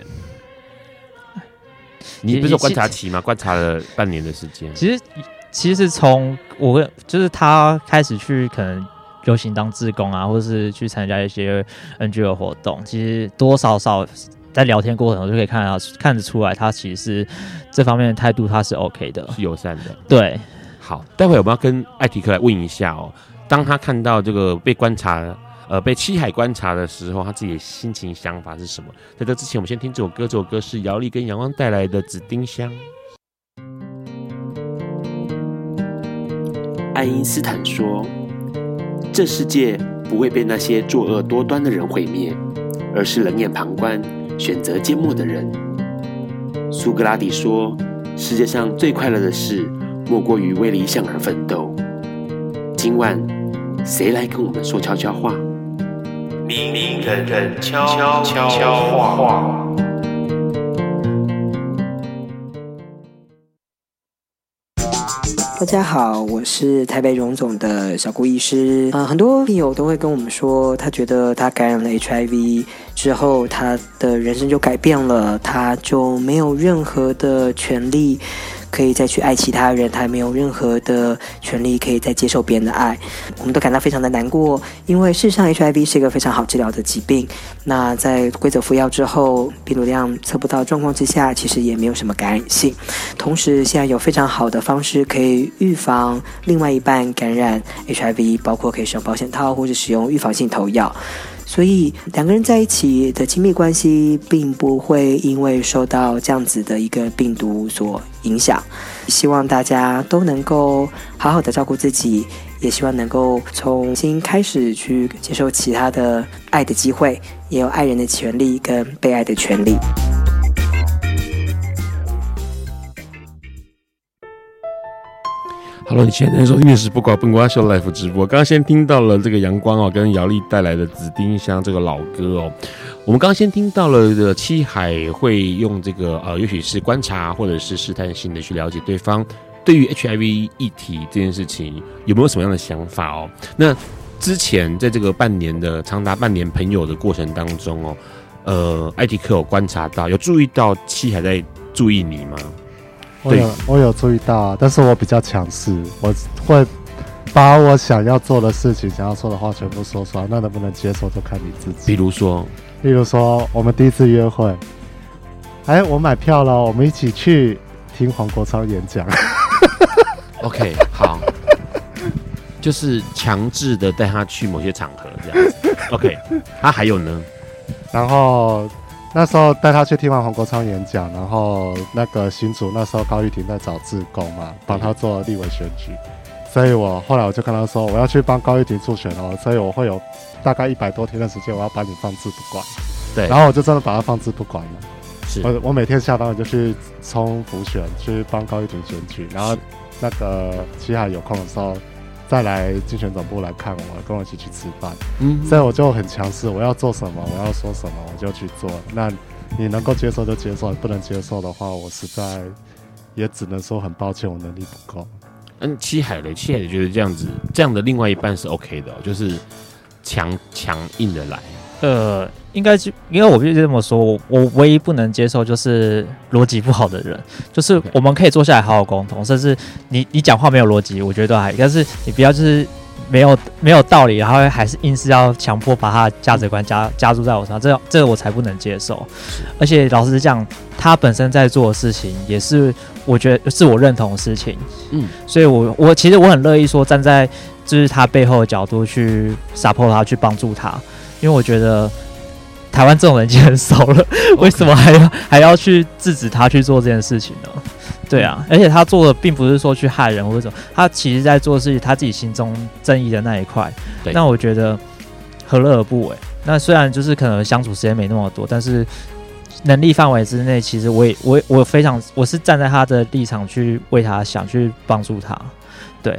你不是有观察期吗？观察了半年的时间。其实，其实从我就是他开始去可能游行当志工啊，或者是去参加一些 NGO 活动，其实多少少。在聊天过程中就可以看到，看得出来，他其实是这方面的态度，他是 OK 的，是友善的。对，好，待会我们要跟艾迪克来问一下哦，当他看到这个被观察，呃，被七海观察的时候，他自己的心情想法是什么？在这之前，我们先听这首歌，这首歌是姚丽跟阳光带来的《紫丁香》。爱因斯坦说：“这世界不会被那些作恶多端的人毁灭，而是冷眼旁观。”选择缄默的人。苏格拉底说：“世界上最快乐的事，莫过于为理想而奋斗。”今晚，谁来跟我们说悄悄话？明明人人悄悄话。大家好，我是台北荣总的小顾医师。呃，很多病友都会跟我们说，他觉得他感染了 HIV 之后，他的人生就改变了，他就没有任何的权利。可以再去爱其他人，他也没有任何的权利可以再接受别人的爱，我们都感到非常的难过。因为事实上，HIV 是一个非常好治疗的疾病。那在规则服药之后，病毒量测不到状况之下，其实也没有什么感染性。同时，现在有非常好的方式可以预防另外一半感染 HIV，包括可以使用保险套或者使用预防性投药。所以两个人在一起的亲密关系，并不会因为受到这样子的一个病毒所影响。希望大家都能够好好的照顾自己，也希望能够重新开始去接受其他的爱的机会，也有爱人的权利跟被爱的权利。Hello，你现在在收听的是不寡本瓜秀 Live 直播。刚刚先听到了这个阳光哦，跟姚丽带来的《紫丁香》这个老歌哦。我们刚刚先听到了的七海会用这个呃，也许是观察或者是试探性的去了解对方对于 HIV 议题这件事情有没有什么样的想法哦。那之前在这个半年的长达半年朋友的过程当中哦，呃，艾迪克有观察到有注意到七海在注意你吗？我有，我有注意到啊，但是我比较强势，我会把我想要做的事情、想要说的话全部说出来。那能不能接受，就看你自己。比如说，比如说，我们第一次约会，哎，我买票了，我们一起去听黄国昌演讲。OK，好，就是强制的带他去某些场合这样子。OK，他、啊、还有呢，然后。那时候带他去听完黄国昌演讲，然后那个新竹那时候高玉婷在找志工嘛，帮他做立委选举，所以我后来我就跟他说，我要去帮高玉婷助选哦，所以我会有大概一百多天的时间，我要把你放置不管。对，然后我就真的把他放置不管了。是，我我每天下班我就去冲补选，去帮高玉婷选举，然后那个七海有空的时候。再来竞选总部来看我，跟我一起去吃饭。嗯，所以我就很强势，我要做什么，我要说什么，我就去做。那你能够接受就接受，不能接受的话，我实在也只能说很抱歉，我能力不够。嗯，七海雷，七海觉得这样子，这样的另外一半是 OK 的，就是强强硬的来。呃，应该就因为我必须这么说，我我唯一不能接受就是逻辑不好的人。就是我们可以坐下来好好沟通，甚至你你讲话没有逻辑，我觉得都还。但是你不要就是没有没有道理，然后还是硬是要强迫把他的价值观加加注在我身上，这样这个我才不能接受。而且老实讲，他本身在做的事情也是我觉得是我认同的事情。嗯，所以我我其实我很乐意说站在就是他背后的角度去 support 他，去帮助他。因为我觉得台湾这种人已经很少了. 为什么还要还要去制止他去做这件事情呢？对啊，而且他做的并不是说去害人或者什么，他其实在做的是他自己心中正义的那一块。对那我觉得何乐而不为？那虽然就是可能相处时间没那么多，但是能力范围之内，其实我也我我非常我是站在他的立场去为他想，去帮助他。对，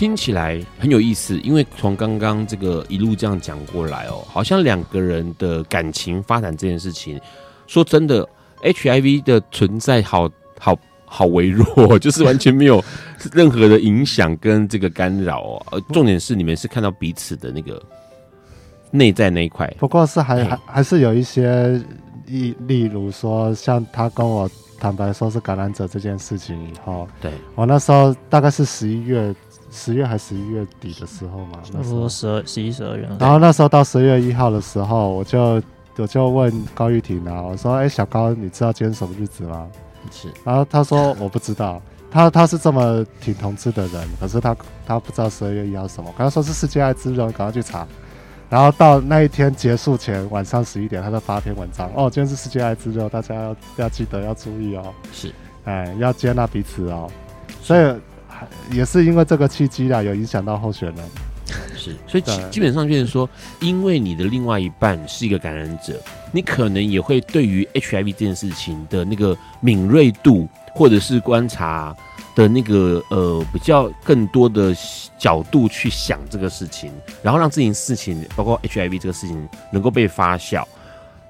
听起来很有意思，因为从刚刚这个一路这样讲过来哦，好像两个人的感情发展这件事情，说真的，HIV 的存在好好。好微弱，就是完全没有任何的影响跟这个干扰哦。呃，重点是你们是看到彼此的那个内在那一块。不过是还还、欸、还是有一些例，例如说，像他跟我坦白说是感染者这件事情以后，对我那时候大概是十一月，十月还是十一月底的时候嘛，那时候。十二、十一、十二月。然后那时候到十月一号的时候，我就我就问高玉婷啊，我说：“哎、欸，小高，你知道今天什么日子吗？”是，然后他说我不知道，他他是这么挺同志的人，可是他他不知道十二月一号什么，刚刚说是世界艾滋日，赶快去查。然后到那一天结束前晚上十一点，他在发篇文章，哦，今天是世界艾滋日，大家要要记得要注意哦，是，哎，要接纳彼此哦，所以也是因为这个契机啦，有影响到候选人。是，所以基基本上就是说，因为你的另外一半是一个感染者，你可能也会对于 HIV 这件事情的那个敏锐度，或者是观察的那个呃比较更多的角度去想这个事情，然后让这件事情，包括 HIV 这个事情能够被发酵。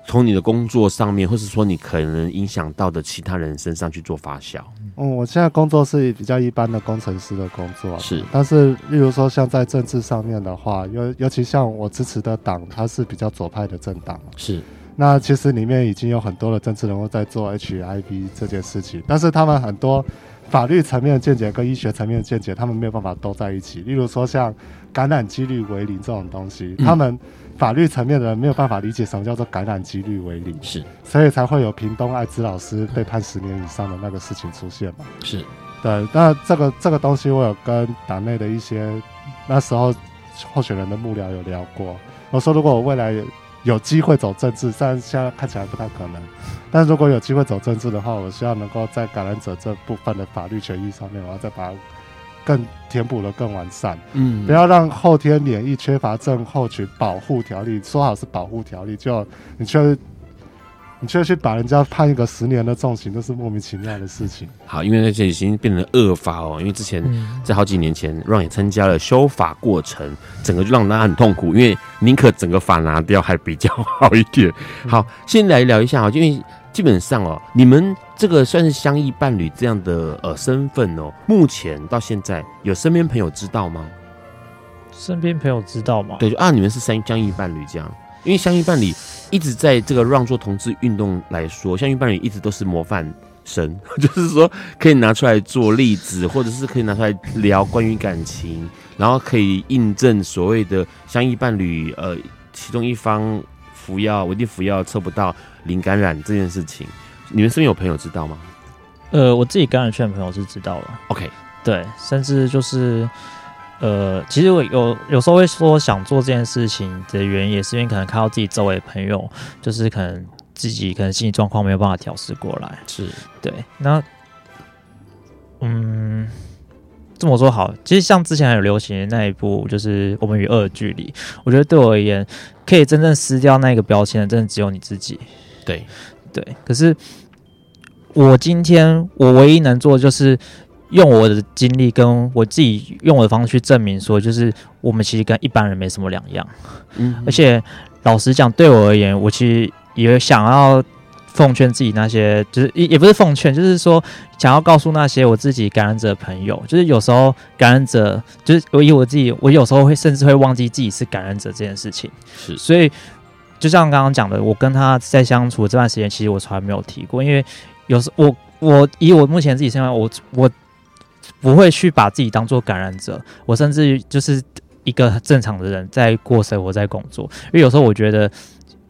从你的工作上面，或是说你可能影响到的其他人身上去做发酵。嗯，我现在工作是比较一般的工程师的工作，是。但是，例如说像在政治上面的话，尤尤其像我支持的党，它是比较左派的政党，是。那其实里面已经有很多的政治人物在做 HIV 这件事情，但是他们很多法律层面的见解跟医学层面的见解，他们没有办法都在一起。例如说像感染几率为零这种东西，他们。法律层面的人没有办法理解什么叫做感染几率为零，是，所以才会有屏东艾滋老师被判十年以上的那个事情出现嘛？是，对。那这个这个东西，我有跟党内的一些那时候候选人的幕僚有聊过。我说，如果我未来有机会走政治，虽然现在看起来不太可能，但如果有机会走政治的话，我希望能够在感染者这部分的法律权益上面，我要再把。更填补的更完善，嗯，不要让后天免疫缺乏症候群保护条例说好是保护条例，就你却你却去把人家判一个十年的重刑，都是莫名其妙的事情。好，因为那些已经变成恶法哦，因为之前在好几年前，Ron 也参加了修法过程，整个就让大家很痛苦，因为宁可整个法拿掉还比较好一点。好，先来聊一下啊，因为。基本上哦，你们这个算是相依伴侣这样的呃身份哦，目前到现在有身边朋友知道吗？身边朋友知道吗？对，就啊，你们是相相依伴侣这样，因为相依伴侣一直在这个让座同志运动来说，相依伴侣一直都是模范生，就是说可以拿出来做例子，或者是可以拿出来聊关于感情，然后可以印证所谓的相依伴侣呃其中一方服药，稳定服药测不到。零感染这件事情，你们身边有朋友知道吗？呃，我自己感染圈的朋友是知道了。OK，对，甚至就是，呃，其实我有有时候会说想做这件事情的原因，也是因为可能看到自己周围的朋友，就是可能自己可能心理状况没有办法调试过来。是对，那，嗯，这么说好，其实像之前还有流行的那一部，就是《我们与恶的距离》，我觉得对我而言，可以真正撕掉那个标签的，真的只有你自己。对，对，可是我今天我唯一能做的就是用我的经历跟我自己用我的方式去证明说，就是我们其实跟一般人没什么两样。嗯，而且老实讲，对我而言，我其实也想要奉劝自己那些，就是也也不是奉劝，就是说想要告诉那些我自己感染者的朋友，就是有时候感染者，就是我以我自己，我有时候会甚至会忘记自己是感染者这件事情。是，所以。就像刚刚讲的，我跟他在相处这段时间，其实我从来没有提过，因为有时我我以我目前自己身份，我我不会去把自己当做感染者，我甚至就是一个正常的人在过生活，在工作。因为有时候我觉得，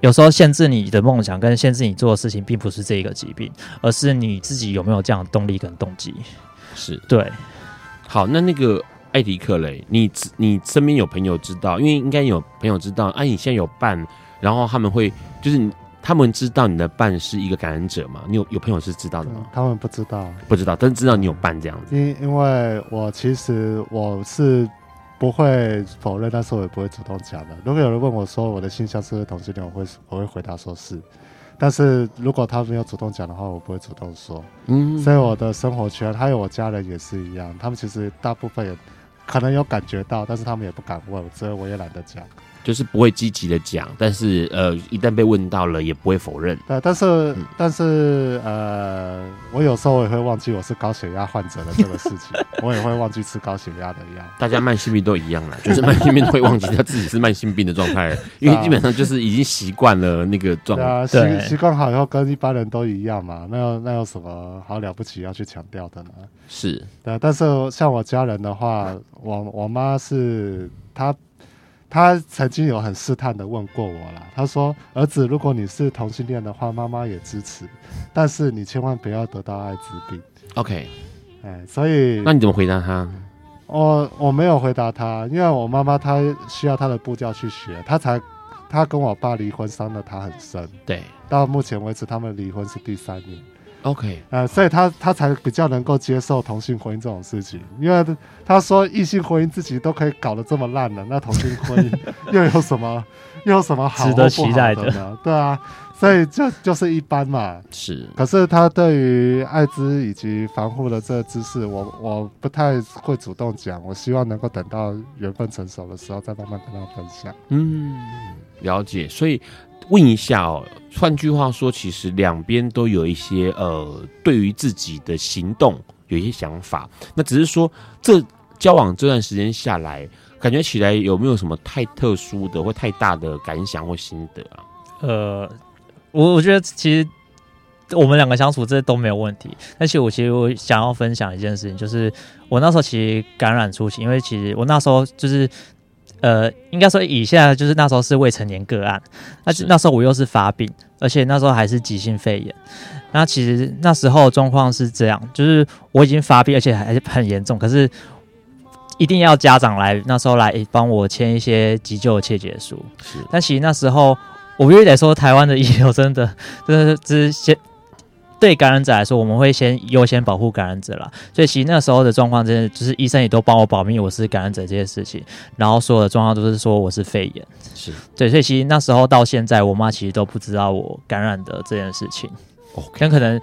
有时候限制你的梦想跟限制你做的事情，并不是这一个疾病，而是你自己有没有这样的动力跟动机。是对。好，那那个艾迪克雷，你你身边有朋友知道？因为应该有朋友知道，啊，你现在有办。然后他们会就是你。他们知道你的伴是一个感染者吗？你有有朋友是知道的吗？嗯、他们不知道，不知道，但是知道你有伴这样子。因因为我其实我是不会否认，但是我也不会主动讲的。如果有人问我说我的性向是不是同性恋，我会我会回答说是。但是如果他没有主动讲的话，我不会主动说。嗯，所以我的生活圈还有我家人也是一样，他们其实大部分也可能有感觉到，但是他们也不敢问，所以我也懒得讲。就是不会积极的讲，但是呃，一旦被问到了，也不会否认。对，但是、嗯、但是呃，我有时候也会忘记我是高血压患者的这个事情，我也会忘记吃高血压的药。大家慢性病都一样啦，就是慢性病都会忘记他自己是慢性病的状态，因为基本上就是已经习惯了那个状态。啊，习习惯好以后跟一般人都一样嘛，那有那有什么好了不起要去强调的呢？是，对，但是像我家人的话，我我妈是她。他曾经有很试探的问过我啦，他说：“儿子，如果你是同性恋的话，妈妈也支持，但是你千万不要得到艾滋病。” OK，哎，所以那你怎么回答他？我我没有回答他，因为我妈妈她需要她的步调去学，她才她跟我爸离婚伤了她很深。对，到目前为止他们离婚是第三年。OK，呃，所以他他才比较能够接受同性婚姻这种事情，因为他说异性婚姻自己都可以搞得这么烂了，那同性婚姻又有什么 又有什么好值得期待的呢？对啊，所以就就是一般嘛。是，可是他对于艾滋以及防护的这个知识，我我不太会主动讲，我希望能够等到缘分成熟的时候再慢慢跟他分享。嗯，了解。所以。问一下哦，换句话说，其实两边都有一些呃，对于自己的行动有一些想法。那只是说，这交往这段时间下来，感觉起来有没有什么太特殊的或太大的感想或心得啊？呃，我我觉得其实我们两个相处这都没有问题。但是我其实我想要分享一件事情，就是我那时候其实感染初期，因为其实我那时候就是。呃，应该说以下就是那时候是未成年个案，那那时候我又是发病，而且那时候还是急性肺炎。那其实那时候状况是这样，就是我已经发病，而且还很严重，可是一定要家长来那时候来帮我签一些急救的切结书。是，但其实那时候我必须得说，台湾的医疗真的真的是先。对感染者来说，我们会先优先保护感染者啦。所以其实那时候的状况，真的就是医生也都帮我保密，我是感染者这件事情。然后所有的状况都是说我是肺炎，是对。所以其实那时候到现在，我妈其实都不知道我感染的这件事情。Okay. 可能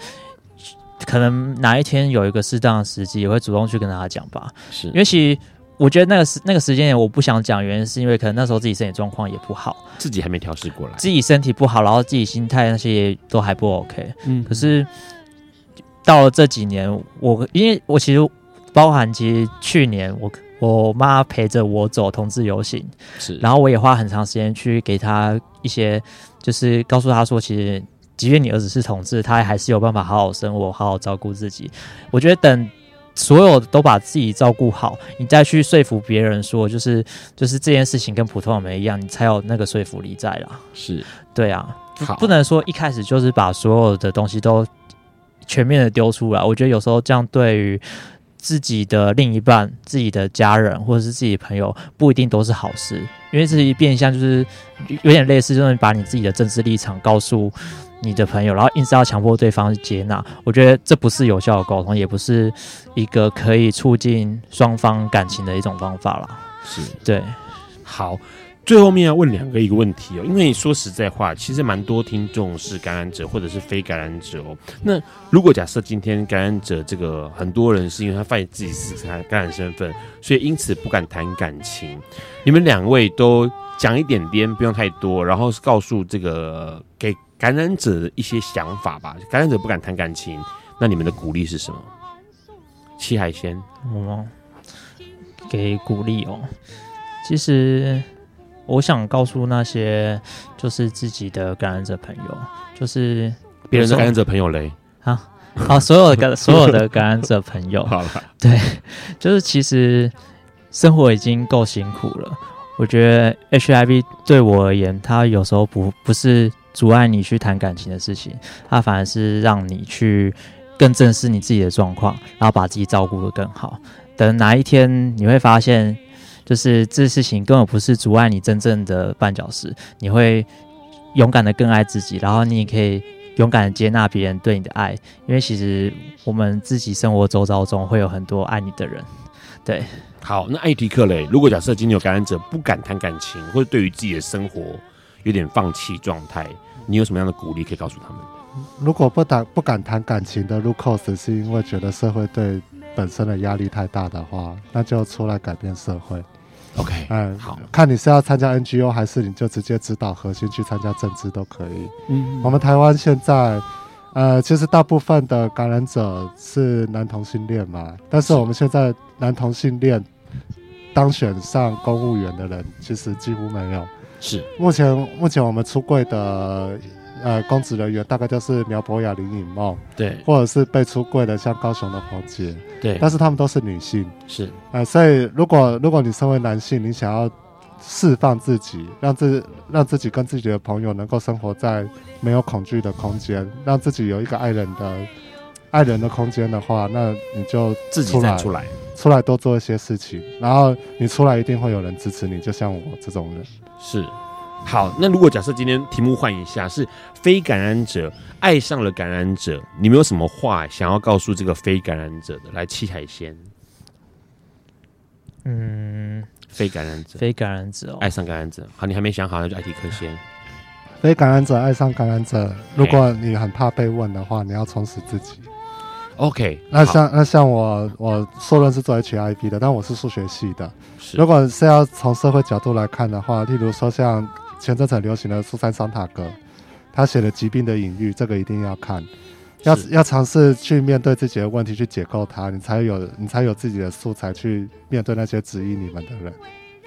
可能哪一天有一个适当的时机，也会主动去跟她讲吧。是因为其实。我觉得那个时那个时间点我不想讲，原因是因为可能那时候自己身体状况也不好，自己还没调试过来，自己身体不好，然后自己心态那些也都还不 OK。嗯，可是到了这几年，我因为我其实包含其实去年我我妈陪着我走同志游行，是，然后我也花很长时间去给她一些，就是告诉她说，其实即便你儿子是同志，他还是有办法好好生活，好好照顾自己。我觉得等。所有都把自己照顾好，你再去说服别人说，就是就是这件事情跟普通人没一样，你才有那个说服力在啦。是，对啊，不能说一开始就是把所有的东西都全面的丢出来。我觉得有时候这样对于自己的另一半、自己的家人或者是自己的朋友，不一定都是好事，因为这一变相就是有点类似，就是把你自己的政治立场告诉。你的朋友，然后硬是要强迫对方接纳，我觉得这不是有效的沟通，也不是一个可以促进双方感情的一种方法啦。是对。好，最后面要问两个一个问题哦，因为说实在话，其实蛮多听众是感染者或者是非感染者哦。那如果假设今天感染者这个很多人是因为他发现自己是感感染身份，所以因此不敢谈感情，你们两位都讲一点点，不用太多，然后告诉这个给。感染者的一些想法吧，感染者不敢谈感情，那你们的鼓励是什么？七海鲜，哦，给鼓励哦。其实我想告诉那些就是自己的感染者朋友，就是别人的感染者朋友嘞啊，好，所有的感所有的感染者朋友，好了，对，就是其实生活已经够辛苦了。我觉得 HIV 对我而言，它有时候不不是。阻碍你去谈感情的事情，它反而是让你去更正视你自己的状况，然后把自己照顾得更好。等哪一天你会发现，就是这事情根本不是阻碍你真正的绊脚石，你会勇敢的更爱自己，然后你也可以勇敢的接纳别人对你的爱，因为其实我们自己生活周遭中会有很多爱你的人。对，好，那艾迪克嘞，如果假设今天有感染者不敢谈感情，或者对于自己的生活有点放弃状态，你有什么样的鼓励可以告诉他们？如果不敢不敢谈感情的入 cos 是因为觉得社会对本身的压力太大的话，那就出来改变社会。OK，嗯，好，看你是要参加 NGO 还是你就直接指导核心去参加政治都可以。嗯，我们台湾现在，呃，其实大部分的感染者是男同性恋嘛，但是我们现在男同性恋当选上公务员的人其实几乎没有。是，目前目前我们出柜的。呃，公职人员大概就是苗博雅、林颖梦，对，或者是被出柜的，像高雄的黄杰，对，但是他们都是女性，是，呃，所以如果如果你身为男性，你想要释放自己，让自让自己跟自己的朋友能够生活在没有恐惧的空间，让自己有一个爱人的爱人的空间的话，那你就自己站出来，出来多做一些事情，然后你出来一定会有人支持你，就像我这种人，是。好，那如果假设今天题目换一下，是非感染者爱上了感染者，你们有什么话想要告诉这个非感染者的？来，七海鲜，嗯，非感染者，非感染者、哦，爱上感染者。好，你还没想好，那就艾迪克先。非感染者爱上感染者，如果你很怕被问的话，你要充实自己。OK，那像那像我，我硕论是做 HIP 的，但我是数学系的。是，如果是要从社会角度来看的话，例如说像。前阵子很流行的苏珊·桑塔格，他写的《疾病的隐喻》，这个一定要看，要要尝试去面对自己的问题，去解构它，你才有你才有自己的素材去面对那些质疑你们的人。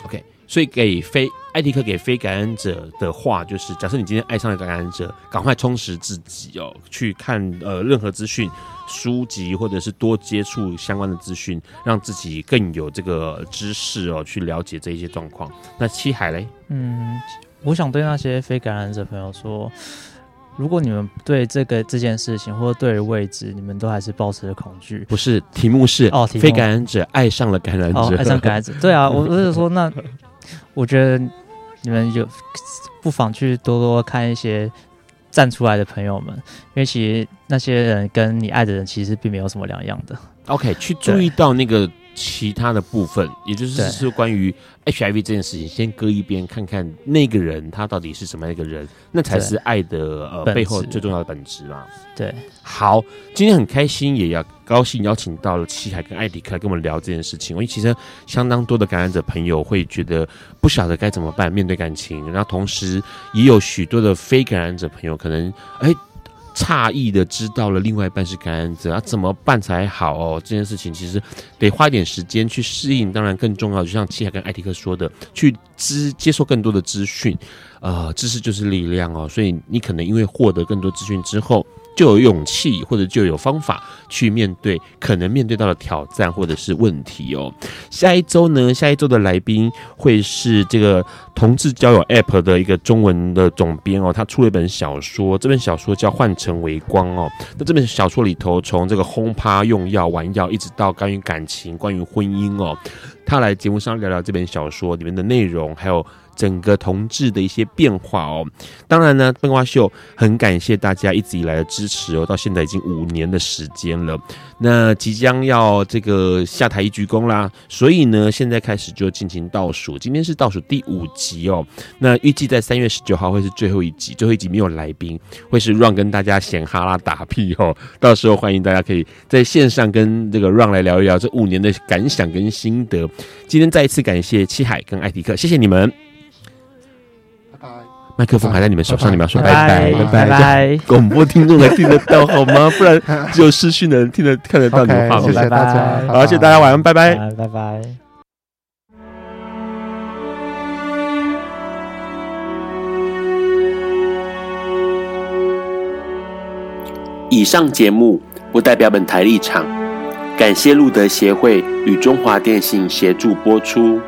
OK，所以给非艾迪克给非感染者的话，就是假设你今天爱上了感染者，赶快充实自己哦，去看呃任何资讯、书籍，或者是多接触相关的资讯，让自己更有这个知识哦，去了解这一些状况。那七海嘞？嗯。我想对那些非感染者朋友说，如果你们对这个这件事情或者对未知，你们都还是保持着恐惧，不是？题目是哦，非感染者爱上了感染者，哦、爱上感染者。对啊，我我是说，那我觉得你们有不妨去多多看一些站出来的朋友们，因为其实那些人跟你爱的人其实并没有什么两样的。OK，去注意到那个。其他的部分，也就是是关于 HIV 这件事情，先搁一边，看看那个人他到底是什么样一个人，那才是爱的呃背后最重要的本质嘛。对，好，今天很开心，也要高兴邀请到了七海跟艾迪克来跟我们聊这件事情。因为其实相当多的感染者朋友会觉得不晓得该怎么办面对感情，然后同时也有许多的非感染者朋友可能哎。诧异的知道了另外一半是感染者，啊，怎么办才好哦？这件事情其实得花一点时间去适应，当然更重要，就像七海跟艾迪克说的，去知接受更多的资讯，呃，知识就是力量哦。所以你可能因为获得更多资讯之后。就有勇气，或者就有方法去面对可能面对到的挑战或者是问题哦。下一周呢，下一周的来宾会是这个同志交友 App 的一个中文的总编哦，他出了一本小说，这本小说叫《换成微光》哦。那这本小说里头，从这个轰趴用药、玩药，一直到关于感情、关于婚姻哦，他来节目上聊聊这本小说里面的内容，还有。整个同志的一些变化哦，当然呢，笨瓜秀很感谢大家一直以来的支持哦，到现在已经五年的时间了，那即将要这个下台一鞠躬啦，所以呢，现在开始就进行倒数，今天是倒数第五集哦，那预计在三月十九号会是最后一集，最后一集没有来宾，会是 Ron 跟大家闲哈拉打屁哦，到时候欢迎大家可以在线上跟这个 Ron 来聊一聊这五年的感想跟心得。今天再一次感谢七海跟艾迪克，谢谢你们。麦克风还在你们手上，你们要说拜拜拜拜拜。广播听众能听得到好吗？不然只有视讯的人听得看得到你们话。谢谢大家，好，谢谢大家，晚安，拜拜拜拜。以上节目不代表本台立场，感谢路德协会与中华电信协助播出。